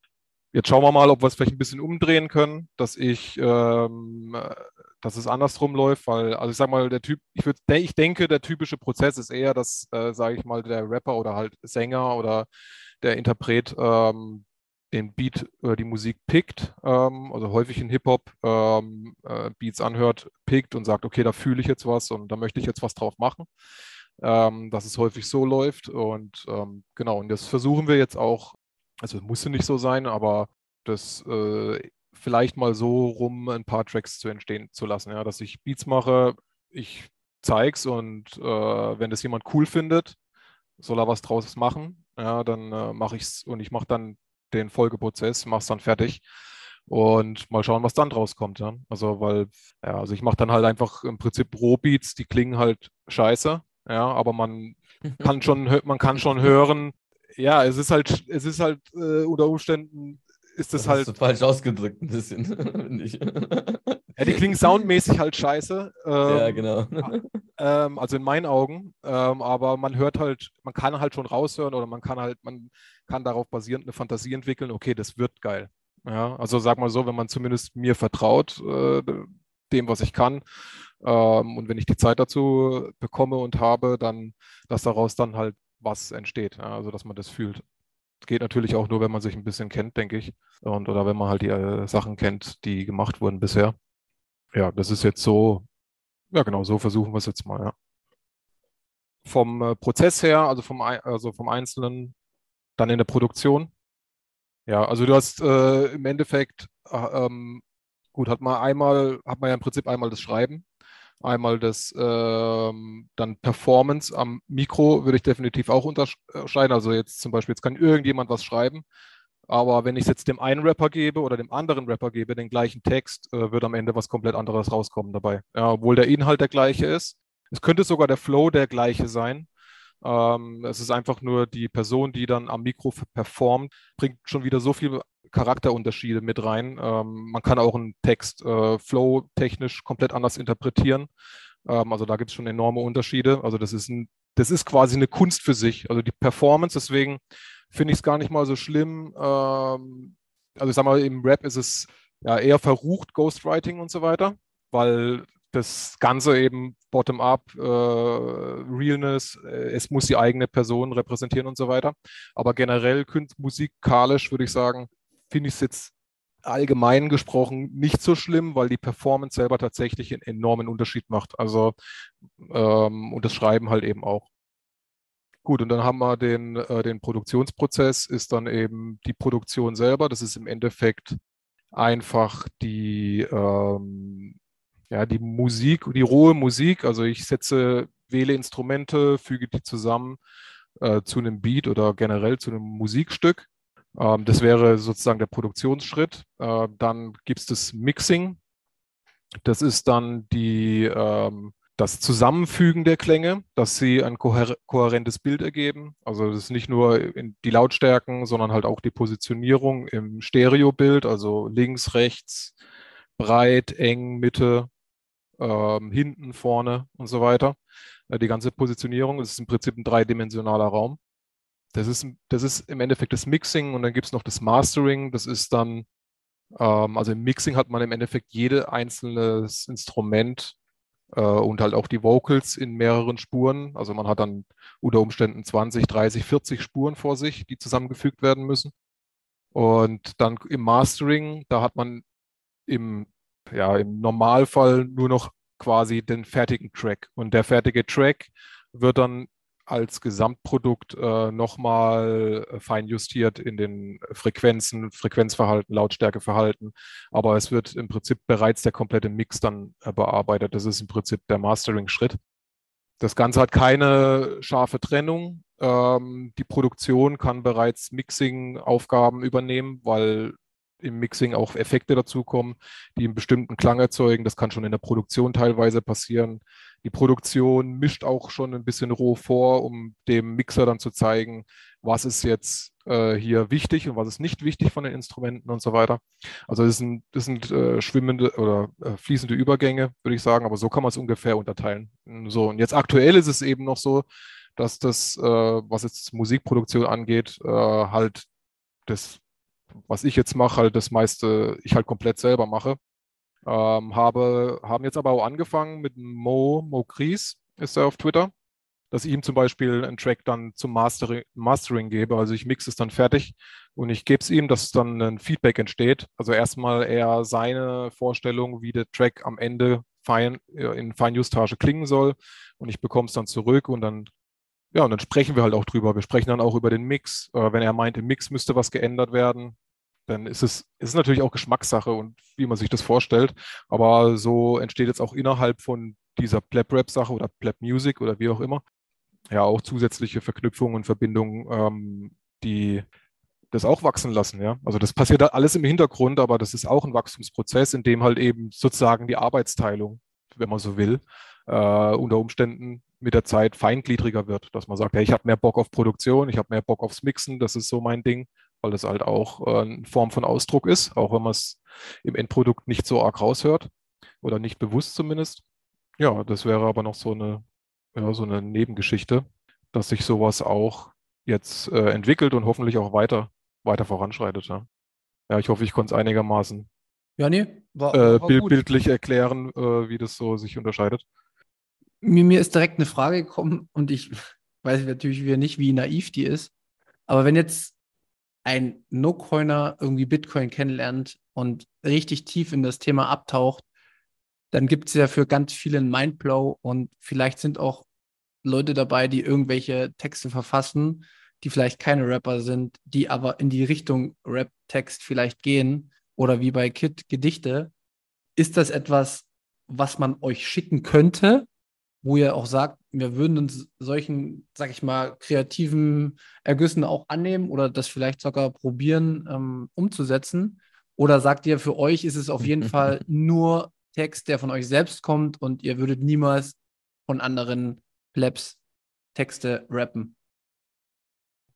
Jetzt schauen wir mal, ob wir es vielleicht ein bisschen umdrehen können, dass ich, ähm, äh, dass es andersrum läuft, weil, also ich sag mal, der Typ, ich würde, ich denke, der typische Prozess ist eher, dass, äh, sage ich mal, der Rapper oder halt Sänger oder der Interpret ähm, den Beat oder die Musik pickt, ähm, also häufig in Hip-Hop ähm, äh, Beats anhört, pickt und sagt, okay, da fühle ich jetzt was und da möchte ich jetzt was drauf machen. Ähm, dass es häufig so läuft und ähm, genau, und das versuchen wir jetzt auch also musste nicht so sein, aber das äh, vielleicht mal so rum ein paar Tracks zu entstehen zu lassen, ja, dass ich Beats mache, ich zeig's und äh, wenn das jemand cool findet, soll er was draus machen, ja, dann äh, mache ich's und ich mache dann den Folgeprozess, mach's dann fertig und mal schauen, was dann draus kommt, ja. Also weil, ja, also ich mache dann halt einfach im Prinzip Rohbeats, die klingen halt scheiße, ja, aber man [LAUGHS] kann schon, man kann schon hören, ja, es ist halt, es ist halt äh, unter Umständen ist es halt, falsch ausgedrückt, ein bisschen. [LAUGHS] finde ich. Ja, die klingen soundmäßig halt scheiße. ja, Ähm, genau. [LAUGHS] ähm, also in meinen Augen. Ähm, aber man hört halt, man kann halt schon raushören oder man kann halt, man kann darauf basierend eine Fantasie entwickeln, okay, das wird geil. Ja, also sag mal so, wenn man zumindest mir vertraut, äh, dem, was ich kann, ähm, und wenn ich die Zeit dazu bekomme und habe, dann, dass daraus dann halt was entsteht. Ja, also dass man das fühlt. Geht natürlich auch nur, wenn man sich ein bisschen kennt, denke ich. Und oder wenn man halt die äh, Sachen kennt, die gemacht wurden bisher. Ja, das ist jetzt so, ja genau, so versuchen wir es jetzt mal, ja. Vom äh, Prozess her, also vom, also vom Einzelnen, dann in der Produktion. Ja, also du hast äh, im Endeffekt, äh, ähm, gut, hat man einmal, hat man ja im Prinzip einmal das Schreiben, einmal das ähm, dann Performance am Mikro würde ich definitiv auch unterscheiden. Also jetzt zum Beispiel, jetzt kann irgendjemand was schreiben, aber wenn ich es jetzt dem einen Rapper gebe oder dem anderen Rapper gebe, den gleichen Text, äh, wird am Ende was komplett anderes rauskommen dabei. Ja, obwohl der Inhalt der gleiche ist. Es könnte sogar der Flow der gleiche sein. Ähm, es ist einfach nur die Person, die dann am Mikro performt, bringt schon wieder so viele Charakterunterschiede mit rein. Ähm, man kann auch einen Text äh, flow-technisch komplett anders interpretieren. Ähm, also da gibt es schon enorme Unterschiede. Also das ist, ein, das ist quasi eine Kunst für sich. Also die Performance, deswegen finde ich es gar nicht mal so schlimm. Ähm, also ich sag mal, im Rap ist es ja eher verrucht, Ghostwriting und so weiter, weil das Ganze eben bottom-up, äh, Realness, äh, es muss die eigene Person repräsentieren und so weiter. Aber generell musikalisch würde ich sagen, finde ich es jetzt allgemein gesprochen nicht so schlimm, weil die Performance selber tatsächlich einen enormen Unterschied macht. Also ähm, und das Schreiben halt eben auch. Gut, und dann haben wir den, äh, den Produktionsprozess, ist dann eben die Produktion selber. Das ist im Endeffekt einfach die ähm, ja, die Musik, die rohe Musik, also ich setze, wähle Instrumente, füge die zusammen äh, zu einem Beat oder generell zu einem Musikstück. Ähm, das wäre sozusagen der Produktionsschritt. Äh, dann gibt es das Mixing. Das ist dann die, ähm, das Zusammenfügen der Klänge, dass sie ein kohär kohärentes Bild ergeben. Also das ist nicht nur die Lautstärken, sondern halt auch die Positionierung im Stereobild, also links, rechts, breit, eng, Mitte ähm, hinten, vorne und so weiter. Äh, die ganze Positionierung ist im Prinzip ein dreidimensionaler Raum. Das ist, das ist im Endeffekt das Mixing und dann gibt es noch das Mastering. Das ist dann, ähm, also im Mixing hat man im Endeffekt jede einzelne Instrument äh, und halt auch die Vocals in mehreren Spuren. Also man hat dann unter Umständen 20, 30, 40 Spuren vor sich, die zusammengefügt werden müssen. Und dann im Mastering, da hat man im ja, im Normalfall nur noch quasi den fertigen Track. Und der fertige Track wird dann als Gesamtprodukt äh, nochmal fein justiert in den Frequenzen, Frequenzverhalten, Lautstärkeverhalten. Aber es wird im Prinzip bereits der komplette Mix dann äh, bearbeitet. Das ist im Prinzip der Mastering-Schritt. Das Ganze hat keine scharfe Trennung. Ähm, die Produktion kann bereits Mixing-Aufgaben übernehmen, weil im Mixing auch Effekte dazukommen, die einen bestimmten Klang erzeugen. Das kann schon in der Produktion teilweise passieren. Die Produktion mischt auch schon ein bisschen roh vor, um dem Mixer dann zu zeigen, was ist jetzt äh, hier wichtig und was ist nicht wichtig von den Instrumenten und so weiter. Also das sind, das sind äh, schwimmende oder äh, fließende Übergänge, würde ich sagen, aber so kann man es ungefähr unterteilen. So, und jetzt aktuell ist es eben noch so, dass das, äh, was jetzt Musikproduktion angeht, äh, halt das was ich jetzt mache, halt das meiste ich halt komplett selber mache. Ähm, habe, haben jetzt aber auch angefangen mit Mo, Mo Kries, ist er auf Twitter, dass ich ihm zum Beispiel einen Track dann zum Mastering, Mastering gebe. Also ich mixe es dann fertig und ich gebe es ihm, dass dann ein Feedback entsteht. Also erstmal eher seine Vorstellung, wie der Track am Ende fein, in Feinjustage klingen soll und ich bekomme es dann zurück und dann ja, und dann sprechen wir halt auch drüber. Wir sprechen dann auch über den Mix. Äh, wenn er meint, im Mix müsste was geändert werden, dann ist es ist natürlich auch Geschmackssache und wie man sich das vorstellt. Aber so entsteht jetzt auch innerhalb von dieser Plap-Rap-Sache oder Plap-Music oder wie auch immer, ja auch zusätzliche Verknüpfungen und Verbindungen, ähm, die das auch wachsen lassen. Ja? Also das passiert alles im Hintergrund, aber das ist auch ein Wachstumsprozess, in dem halt eben sozusagen die Arbeitsteilung, wenn man so will, äh, unter Umständen mit der Zeit feingliedriger wird, dass man sagt, hey, ich habe mehr Bock auf Produktion, ich habe mehr Bock aufs Mixen, das ist so mein Ding weil das halt auch äh, eine Form von Ausdruck ist, auch wenn man es im Endprodukt nicht so arg raushört oder nicht bewusst zumindest. Ja, das wäre aber noch so eine, ja, so eine Nebengeschichte, dass sich sowas auch jetzt äh, entwickelt und hoffentlich auch weiter, weiter voranschreitet. Ja, ja ich hoffe, ich konnte es einigermaßen ja, nee, war, äh, war bild, bildlich erklären, äh, wie das so sich unterscheidet. Mir, mir ist direkt eine Frage gekommen und ich [LAUGHS] weiß natürlich wieder nicht, wie naiv die ist. Aber wenn jetzt ein No-Coiner irgendwie Bitcoin kennenlernt und richtig tief in das Thema abtaucht, dann gibt es ja für ganz viele einen Mindblow und vielleicht sind auch Leute dabei, die irgendwelche Texte verfassen, die vielleicht keine Rapper sind, die aber in die Richtung Rap-Text vielleicht gehen oder wie bei Kid Gedichte. Ist das etwas, was man euch schicken könnte, wo ihr auch sagt, wir würden uns solchen, sag ich mal, kreativen Ergüssen auch annehmen oder das vielleicht sogar probieren ähm, umzusetzen? Oder sagt ihr, für euch ist es auf jeden [LAUGHS] Fall nur Text, der von euch selbst kommt und ihr würdet niemals von anderen Plebs Texte rappen?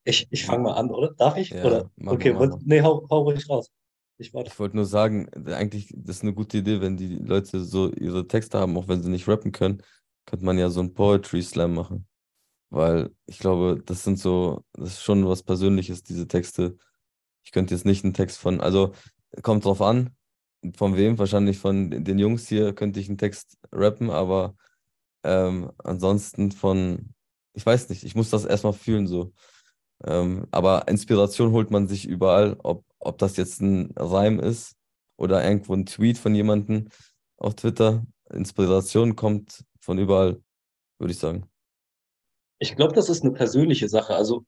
Ich, ich fange mal an, oder? Darf ich? Ja, oder? mach Okay, mach wollt- nee, hau, hau ruhig raus. Ich warte. Ich wollte nur sagen, eigentlich das ist eine gute Idee, wenn die Leute so ihre Texte haben, auch wenn sie nicht rappen können, könnte man ja so einen Poetry Slam machen. Weil ich glaube, das sind so, das ist schon was Persönliches, diese Texte. Ich könnte jetzt nicht einen Text von, also kommt drauf an, von wem, wahrscheinlich von den Jungs hier könnte ich einen Text rappen, aber ähm, ansonsten von, ich weiß nicht, ich muss das erstmal fühlen so. Ähm, aber Inspiration holt man sich überall, ob, ob das jetzt ein Reim ist oder irgendwo ein Tweet von jemandem auf Twitter. Inspiration kommt von überall, würde ich sagen. Ich glaube, das ist eine persönliche Sache. Also,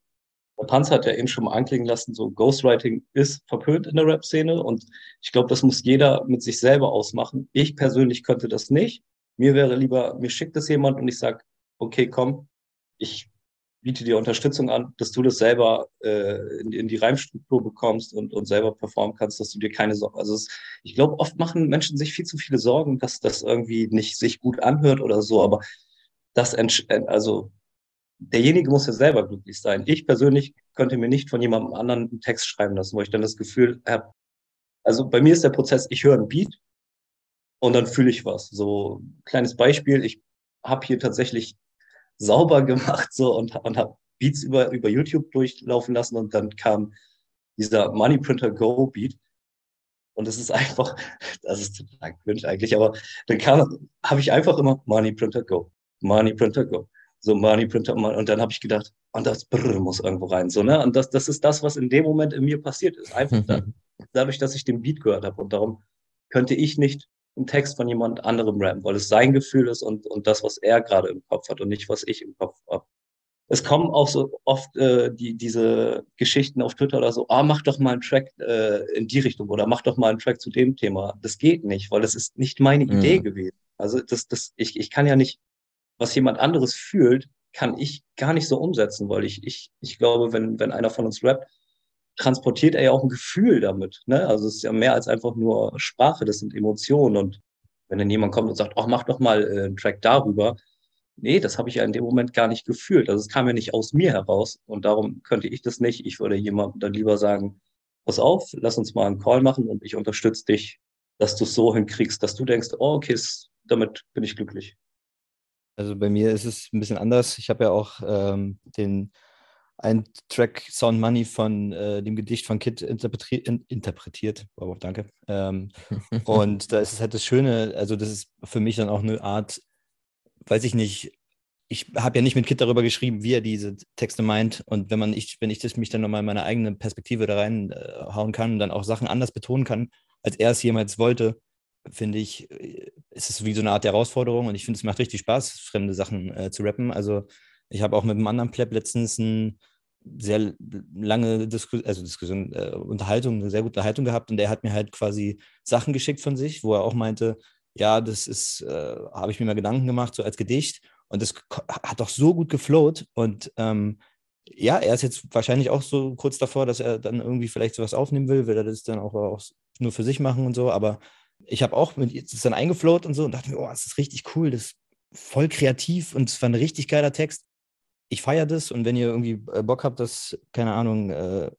der Panzer hat ja eben schon mal anklingen lassen, so Ghostwriting ist verpönt in der Rap-Szene und ich glaube, das muss jeder mit sich selber ausmachen. Ich persönlich könnte das nicht. Mir wäre lieber, mir schickt es jemand und ich sage, okay, komm, ich biete dir Unterstützung an, dass du das selber äh, in, in die Reimstruktur bekommst und, und selber performen kannst, dass du dir keine Sorgen. Also es, ich glaube, oft machen Menschen sich viel zu viele Sorgen, dass das irgendwie nicht sich gut anhört oder so, aber das äh, also derjenige muss ja selber glücklich sein. Ich persönlich könnte mir nicht von jemandem anderen einen Text schreiben lassen, wo ich dann das Gefühl habe, also bei mir ist der Prozess, ich höre ein Beat und dann fühle ich was. So kleines Beispiel, ich habe hier tatsächlich sauber gemacht so und, und habe Beats über, über YouTube durchlaufen lassen und dann kam dieser Money Printer Go Beat. Und es ist einfach, das ist total cringe eigentlich, aber dann kam, habe ich einfach immer Money Printer Go, Money Printer Go, so Money Printer Mon- und dann habe ich gedacht, und das Brrr muss irgendwo rein, so ne, und das, das ist das, was in dem Moment in mir passiert ist, einfach da, [LAUGHS] dadurch, dass ich den Beat gehört habe und darum könnte ich nicht einen Text von jemand anderem rappen, weil es sein Gefühl ist und, und das, was er gerade im Kopf hat und nicht, was ich im Kopf habe. Es kommen auch so oft äh, die, diese Geschichten auf Twitter oder so, ah, mach doch mal einen Track äh, in die Richtung oder mach doch mal einen Track zu dem Thema. Das geht nicht, weil das ist nicht meine Mhm. Idee gewesen. Also das, das, ich, ich kann ja nicht, was jemand anderes fühlt, kann ich gar nicht so umsetzen, weil ich, ich, ich glaube, wenn, wenn einer von uns rappt, transportiert er ja auch ein Gefühl damit. Ne? Also es ist ja mehr als einfach nur Sprache, das sind Emotionen. Und wenn dann jemand kommt und sagt, ach, mach doch mal äh, einen Track darüber, nee, das habe ich ja in dem Moment gar nicht gefühlt. Also es kam ja nicht aus mir heraus und darum könnte ich das nicht. Ich würde jemandem dann lieber sagen, pass auf, lass uns mal einen Call machen und ich unterstütze dich, dass du es so hinkriegst, dass du denkst, oh, okay, damit bin ich glücklich. Also bei mir ist es ein bisschen anders. Ich habe ja auch ähm, den einen Track Sound Money von äh, dem Gedicht von Kid interpretiert, in, interpretiert. Wow, danke. Ähm, [LAUGHS] und da ist es halt das Schöne, also das ist für mich dann auch eine Art, weiß ich nicht, ich habe ja nicht mit Kid darüber geschrieben, wie er diese Texte meint. Und wenn man ich, wenn ich das mich dann nochmal in meine eigene Perspektive da reinhauen kann und dann auch Sachen anders betonen kann, als er es jemals wollte, finde ich, äh, ist es wie so eine Art Herausforderung und ich finde, es macht richtig Spaß, fremde Sachen äh, zu rappen. Also ich habe auch mit einem anderen Pleb letztens ein sehr lange Disku also Diskussion, äh, Unterhaltung, eine sehr gute Unterhaltung gehabt und der hat mir halt quasi Sachen geschickt von sich, wo er auch meinte, ja, das ist, äh, habe ich mir mal Gedanken gemacht, so als Gedicht und das hat doch so gut geflowt und ähm, ja, er ist jetzt wahrscheinlich auch so kurz davor, dass er dann irgendwie vielleicht sowas aufnehmen will, will er das dann auch, auch nur für sich machen und so, aber ich habe auch mit ist dann eingeflowt und so und dachte mir, oh, das ist richtig cool, das ist voll kreativ und es war ein richtig geiler Text. Ich feiere das und wenn ihr irgendwie äh, Bock habt, dass, keine Ahnung, äh,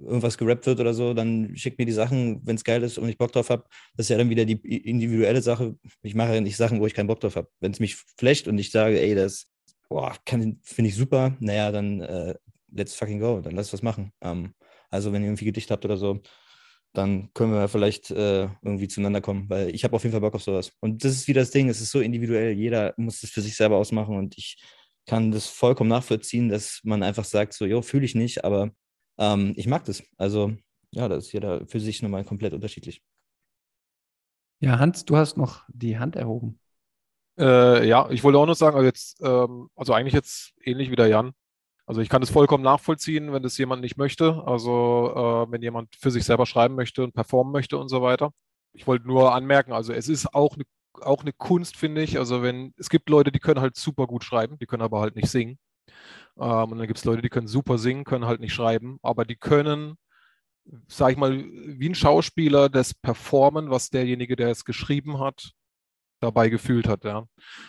irgendwas gerappt wird oder so, dann schickt mir die Sachen, wenn es geil ist und ich Bock drauf habe. Das ist ja dann wieder die individuelle Sache. Ich mache ja nicht Sachen, wo ich keinen Bock drauf habe. Wenn es mich flecht und ich sage, ey, das finde ich super, naja, dann äh, let's fucking go, dann lass was machen. Ähm, also wenn ihr irgendwie Gedicht habt oder so, dann können wir vielleicht äh, irgendwie zueinander kommen, weil ich habe auf jeden Fall Bock auf sowas. Und das ist wieder das Ding, es ist so individuell, jeder muss das für sich selber ausmachen und ich kann das vollkommen nachvollziehen, dass man einfach sagt, so, jo, fühle ich nicht, aber Ähm, ich mag das. Also, ja, das ist jeder für sich nochmal komplett unterschiedlich. Ja, Hans, du hast noch die Hand erhoben. Äh, ja, ich wollte auch noch sagen, also jetzt, ähm, also eigentlich jetzt ähnlich wie der Jan. Also ich kann es vollkommen nachvollziehen, wenn das jemand nicht möchte. Also äh, wenn jemand für sich selber schreiben möchte und performen möchte und so weiter. Ich wollte nur anmerken, also es ist auch eine auch eine Kunst, finde ich. Also wenn, es gibt Leute, die können halt super gut schreiben, die können aber halt nicht singen. Ähm, und dann gibt es Leute, die können super singen, können halt nicht schreiben, aber die können, sag ich mal, wie ein Schauspieler das performen, was derjenige, der es geschrieben hat, dabei gefühlt hat, ja.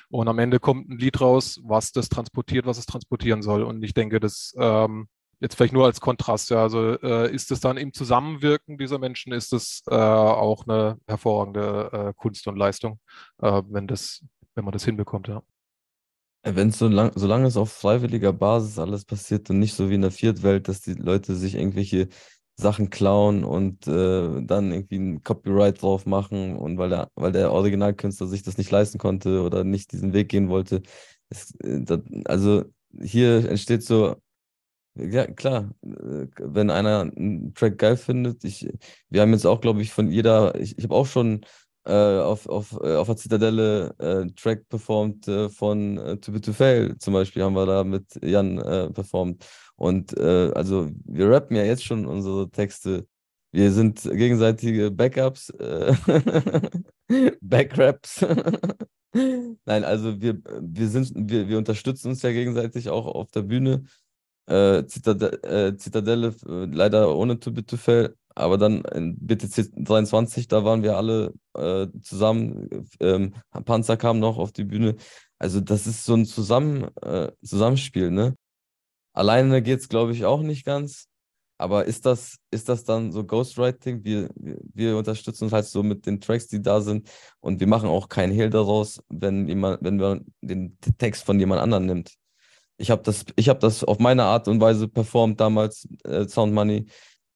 Und am Ende kommt ein Lied raus, was das transportiert, was es transportieren soll. Und ich denke, das ähm, jetzt vielleicht nur als Kontrast, ja. Also äh, ist es dann im Zusammenwirken dieser Menschen, ist es äh, auch eine hervorragende äh, Kunst und Leistung, äh, wenn das, wenn man das hinbekommt, ja. Wenn es so lang, solange es auf freiwilliger Basis alles passiert und nicht so wie in der Viertwelt, dass die Leute sich irgendwelche Sachen klauen und äh, dann irgendwie ein Copyright drauf machen und weil der, weil der Originalkünstler sich das nicht leisten konnte oder nicht diesen Weg gehen wollte. Es, äh, also hier entsteht so, ja klar, äh, wenn einer einen Track geil findet, ich, wir haben jetzt auch, glaube ich, von jeder, ich, ich habe auch schon äh, auf, auf, äh, auf der Zitadelle äh, Track performt äh, von äh, Too Bit to Fail zum Beispiel, haben wir da mit Jan äh, performt. Und also wir rappen ja jetzt schon unsere Texte. Wir sind gegenseitige Backups, [LAUGHS] Backraps. [LAUGHS] Nein, also wir, wir, sind, wir, wir unterstützen uns ja gegenseitig auch auf der Bühne. Äh, Zitade äh, Zitadelle äh, leider ohne to Fail, aber dann in BTC 23, da waren wir alle äh, zusammen. Ähm, Panzer kam noch auf die Bühne. Also das ist so ein Zusammen, äh, Zusammenspiel, ne? Alleine geht es, glaube ich, auch nicht ganz. Aber ist das, ist das dann so Ghostwriting? Wir, wir unterstützen uns halt so mit den Tracks, die da sind. Und wir machen auch keinen Hehl daraus, wenn, jemand, wenn man den Text von jemand anderem nimmt. Ich habe das, hab das auf meine Art und Weise performt damals, äh, Sound Money.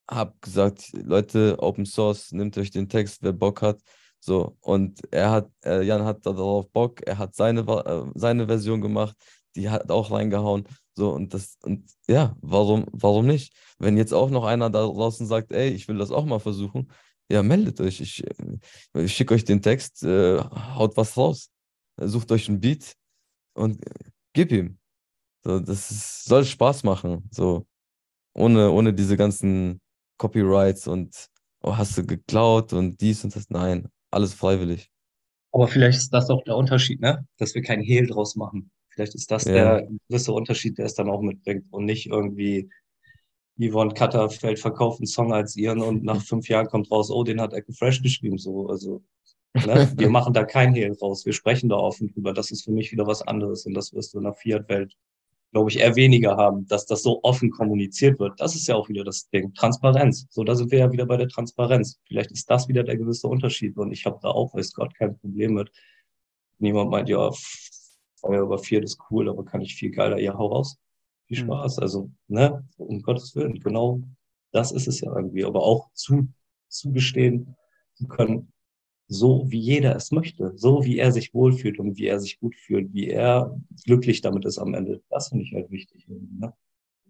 Habe gesagt, Leute, Open Source, nehmt euch den Text, wer Bock hat. So, und er hat, äh, Jan hat darauf Bock, er hat seine, äh, seine Version gemacht, die hat auch reingehauen. So, und das, und ja, warum, warum nicht? Wenn jetzt auch noch einer da draußen sagt, ey, ich will das auch mal versuchen, ja, meldet euch. Ich, ich schicke euch den Text, äh, haut was raus. Sucht euch einen Beat und äh, gib ihm. So, das ist, soll Spaß machen. So, ohne, ohne diese ganzen Copyrights und oh, hast du geklaut und dies und das. Nein, alles freiwillig. Aber vielleicht ist das auch der Unterschied, ne? Dass wir kein Hehl draus machen. Vielleicht ist das ja. der größte Unterschied, der es dann auch mitbringt und nicht irgendwie Yvonne Cutterfeld verkauft einen Song als ihren und nach [LAUGHS] fünf Jahren kommt raus, oh, den hat Echo Fresh geschrieben. So, also ne? wir [LAUGHS] machen da kein Hehl raus, wir sprechen da offen drüber. Das ist für mich wieder was anderes und das wirst du in der Fiat-Welt, glaube ich, eher weniger haben, dass das so offen kommuniziert wird. Das ist ja auch wieder das Ding. Transparenz. So, da sind wir ja wieder bei der Transparenz. Vielleicht ist das wieder der gewisse Unterschied und ich habe da auch, weiß Gott, kein Problem mit. Niemand meint, ja, Feuer über vier ist cool, aber kann ich viel geiler, ja, hau raus. Viel mhm. Spaß. Also, ne, um Gottes Willen, genau das ist es ja irgendwie. Aber auch zu, zugestehen zu können, so wie jeder es möchte, so wie er sich wohlfühlt und wie er sich gut fühlt, wie er glücklich damit ist am Ende. Das finde ich halt wichtig. Ne?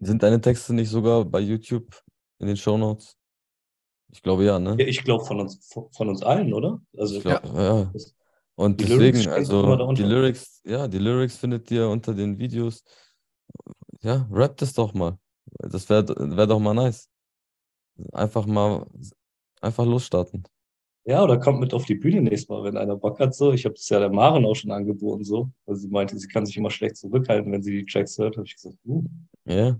Sind deine Texte nicht sogar bei YouTube in den Show Notes? Ich glaube ja, ne? Ja, ich glaube von uns, von uns allen, oder? Also, glaub, ja. ja. Und die deswegen, Lyrics also die Lyrics, ja, die Lyrics findet ihr unter den Videos. Ja, rappt es doch mal. Das wäre wär doch mal nice. Einfach mal, einfach losstarten. Ja, oder kommt mit auf die Bühne nächstes Mal, wenn einer Bock hat. So, ich habe das ja der Maren auch schon angeboten, so. Weil sie meinte, sie kann sich immer schlecht zurückhalten, wenn sie die Tracks hört. Habe ich gesagt, uh. Ja.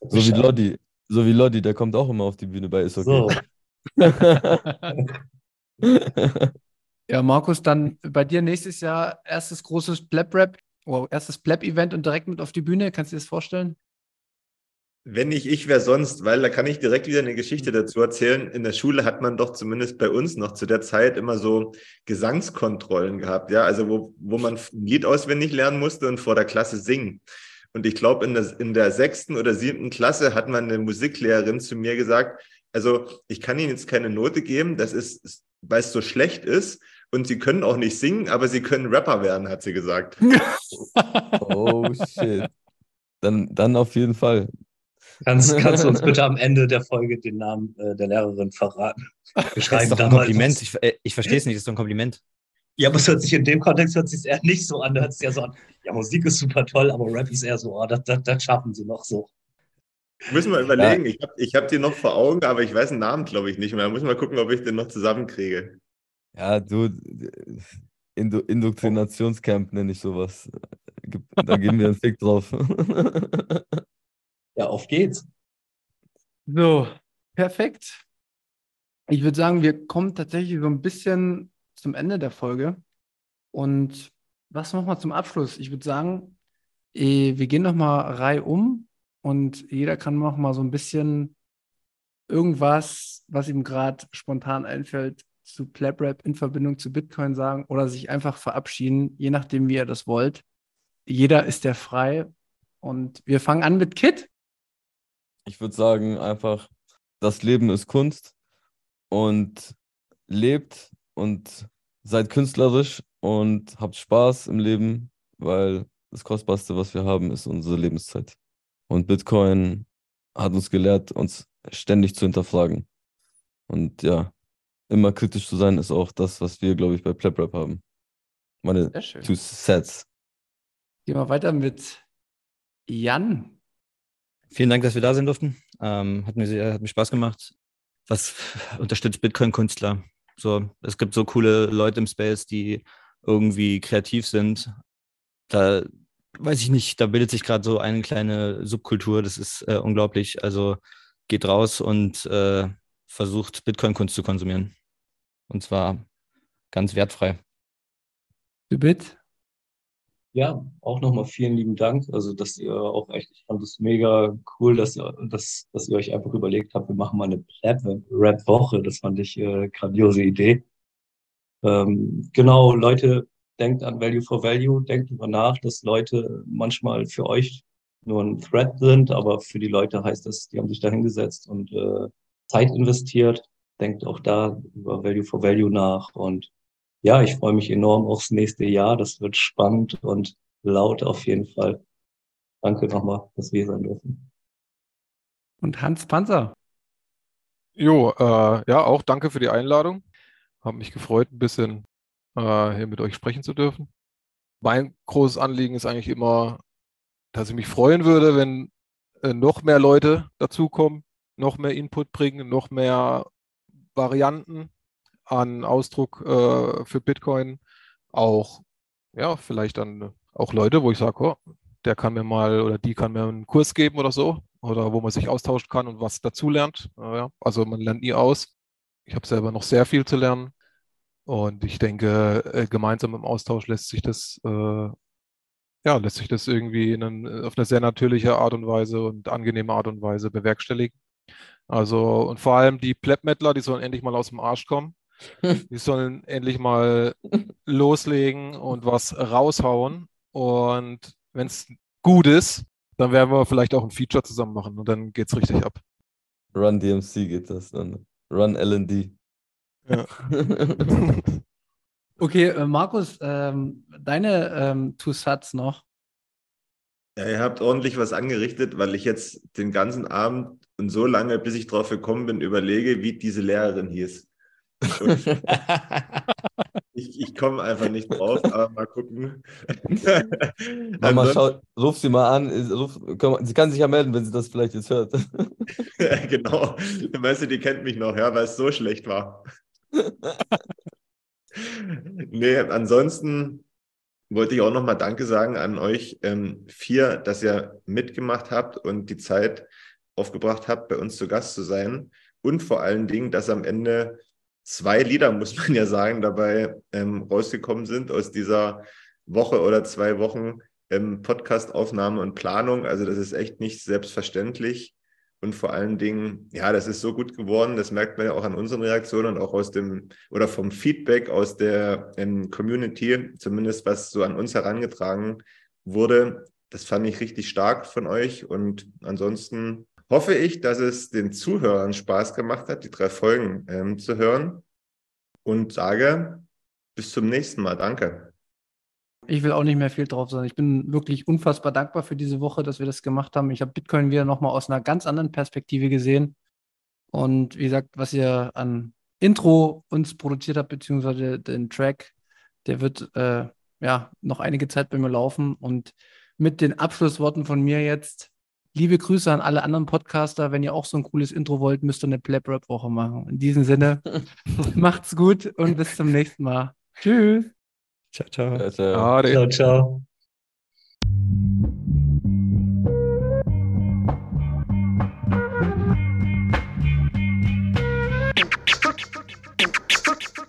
So wie Lodi. So wie Lodi, der kommt auch immer auf die Bühne bei Ist okay. So. [LAUGHS] Ja, Markus, dann bei dir nächstes Jahr erstes großes Pleb-Rap, wow, erstes Pleb-Event und direkt mit auf die Bühne. Kannst du dir das vorstellen? Wenn nicht ich, wer sonst? Weil da kann ich direkt wieder eine Geschichte dazu erzählen. In der Schule hat man doch zumindest bei uns noch zu der Zeit immer so Gesangskontrollen gehabt, ja, also wo, wo man ein Lied auswendig lernen musste und vor der Klasse singen. Und ich glaube, in der, in der sechsten oder siebten Klasse hat man eine Musiklehrerin zu mir gesagt, also ich kann Ihnen jetzt keine Note geben, das ist, weil es so schlecht ist und sie können auch nicht singen, aber sie können Rapper werden, hat sie gesagt. [LAUGHS] oh shit. Dann, dann auf jeden Fall. Kannst, [LAUGHS] kannst du uns bitte am Ende der Folge den Namen äh, der Lehrerin verraten? Wir Das schreiben ist doch ein Kompliment. Ich, äh, ich verstehe es nicht, das ist doch ein Kompliment. Ja, aber es hört sich in dem Kontext hört sich eher nicht so an. Da hört sich ja so an, ja, Musik ist super toll, aber Rap ist eher so, oh, das, das, das schaffen sie noch so. Müssen wir überlegen. Ich habe ich hab die noch vor Augen, aber ich weiß den Namen, glaube ich, nicht mehr. Da muss ich mal gucken, ob ich den noch zusammenkriege. Ja, du, Indu Indoktrinationscamp nenne ich sowas. Gib- Da geben wir einen Fick drauf. [LAUGHS] Ja, auf geht's. So, perfekt. Ich würde sagen, wir kommen tatsächlich so ein bisschen zum Ende der Folge. Und was noch mal zum Abschluss? Ich würde sagen, eh, wir gehen noch mal reihum und jeder kann noch mal so ein bisschen irgendwas, was ihm gerade spontan einfällt, zu PlebRap in Verbindung zu Bitcoin sagen oder sich einfach verabschieden, je nachdem, wie ihr das wollt. Jeder ist der frei. Und wir fangen an mit Kit. Ich würde sagen, einfach, das Leben ist Kunst und lebt und seid künstlerisch und habt Spaß im Leben, weil das Kostbarste, was wir haben, ist unsere Lebenszeit. Und Bitcoin hat uns gelehrt, uns ständig zu hinterfragen. Und ja, immer kritisch zu sein, ist auch das, was wir, glaube ich, bei PlebRap haben. Meine two sets. Gehen wir weiter mit Jan. Vielen Dank, dass wir da sein durften. Ähm, hat, mir sehr, hat mir Spaß gemacht. Was [LAUGHS] unterstützt Bitcoin-Künstler? So, es gibt so coole Leute im Space, die irgendwie kreativ sind. Da weiß ich nicht, da bildet sich gerade so eine kleine Subkultur. Das ist äh, unglaublich. Also geht raus und äh, versucht Bitcoin-Kunst zu konsumieren. Und zwar ganz wertfrei. Du bit? Ja, auch nochmal vielen lieben Dank. Also, dass ihr auch echt, ich fand es mega cool, dass ihr, dass, dass ihr euch einfach überlegt habt, wir machen mal eine Rap-Woche. Das fand ich äh, grandiose Idee. Ähm, genau, Leute, denkt an Value for Value, denkt drüber nach, dass Leute manchmal für euch nur ein Threat sind, aber für die Leute heißt das, die haben sich da hingesetzt und äh, Zeit investiert. Denkt auch da über Value for Value nach und ja, ich freue mich enorm aufs nächste Jahr. Das wird spannend und laut auf jeden Fall. Danke nochmal, dass wir hier sein dürfen. Und Hans Panzer. Jo, äh, ja, auch danke für die Einladung. Hab mich gefreut, ein bisschen äh, hier mit euch sprechen zu dürfen. Mein großes Anliegen ist eigentlich immer, dass ich mich freuen würde, wenn äh, noch mehr Leute dazukommen, noch mehr Input bringen, noch mehr Varianten an Ausdruck äh, für Bitcoin. Auch, ja, vielleicht dann auch Leute, wo ich sage, oh, der kann mir mal oder die kann mir einen Kurs geben oder so. Oder wo man sich austauschen kann und was dazulernt. Ja, also man lernt nie aus. Ich habe selber noch sehr viel zu lernen. Und ich denke, äh, gemeinsam im Austausch lässt sich das, äh, ja, lässt sich das irgendwie in einen, auf eine sehr natürliche Art und Weise und angenehme Art und Weise bewerkstelligen. Also, und vor allem die Pleppmettler, die sollen endlich mal aus dem Arsch kommen. Die sollen endlich mal loslegen und was raushauen. Und wenn es gut ist, dann werden wir vielleicht auch ein Feature zusammen machen und dann geht's richtig ab. Run DMC geht das dann. Run LD. Ja. [LAUGHS] [LAUGHS] Okay, äh, Markus, ähm, deine ähm, Two Sats noch. Ja, ihr habt ordentlich was angerichtet, weil ich jetzt den ganzen Abend und so lange, bis ich drauf gekommen bin, überlege, wie diese Lehrerin hieß. Ich ich komme einfach nicht drauf, aber mal gucken. [LAUGHS] Mama, schau, ruf sie mal an. Ruf, komm, sie kann sich ja melden, wenn sie das vielleicht jetzt hört. [LAUGHS] genau. Weißt du, die kennt mich noch, ja, weil es so schlecht war. [LAUGHS] nee, ansonsten wollte ich auch nochmal Danke sagen an euch ähm, vier, dass ihr mitgemacht habt und die Zeit aufgebracht habt, bei uns zu Gast zu sein. Und vor allen Dingen, dass am Ende zwei Lieder, muss man ja sagen, dabei ähm, rausgekommen sind aus dieser Woche oder zwei Wochen ähm, Podcast-Aufnahme und Planung. Also das ist echt nicht selbstverständlich. Und vor allen Dingen, ja, das ist so gut geworden. Das merkt man ja auch an unseren Reaktionen und auch aus dem oder vom Feedback aus der ähm, Community, zumindest was so an uns herangetragen wurde. Das fand ich richtig stark von euch. Und ansonsten hoffe ich, dass es den Zuhörern Spaß gemacht hat, die drei Folgen ähm, zu hören. Und sage bis zum nächsten Mal. Danke. Ich will auch nicht mehr viel drauf sein. Ich bin wirklich unfassbar dankbar für diese Woche, dass wir das gemacht haben. Ich habe Bitcoin wieder nochmal aus einer ganz anderen Perspektive gesehen. Und wie gesagt, was ihr an Intro uns produziert habt, beziehungsweise den Track, der wird äh, ja noch einige Zeit bei mir laufen. Und mit den Abschlussworten von mir jetzt, liebe Grüße an alle anderen Podcaster. Wenn ihr auch so ein cooles Intro wollt, müsst ihr eine Plap-Rap-Woche machen. In diesem Sinne, [LAUGHS] macht's gut und bis zum nächsten Mal. Tschüss. Ciao, ciao. Also, Ade. Ciao, ciao.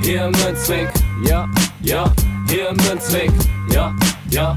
Hier im Münzweg, ja, ja, hier im Münzweg, ja, ja,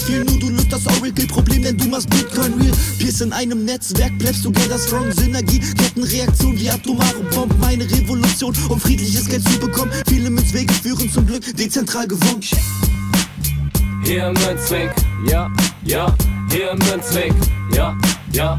viel, nur du löst das Oracle-Problem, denn du machst Bitcoin real, Peers in einem Netzwerk, bleibst together strong, Synergie, Kettenreaktion wie atomare Bomben, meine Revolution, um friedliches Geld zu bekommen, viele Münzwege führen zum Glück, dezentral gewonnen. Hier im Münzweg, ja, ja, hier im Münzweg, ja, ja,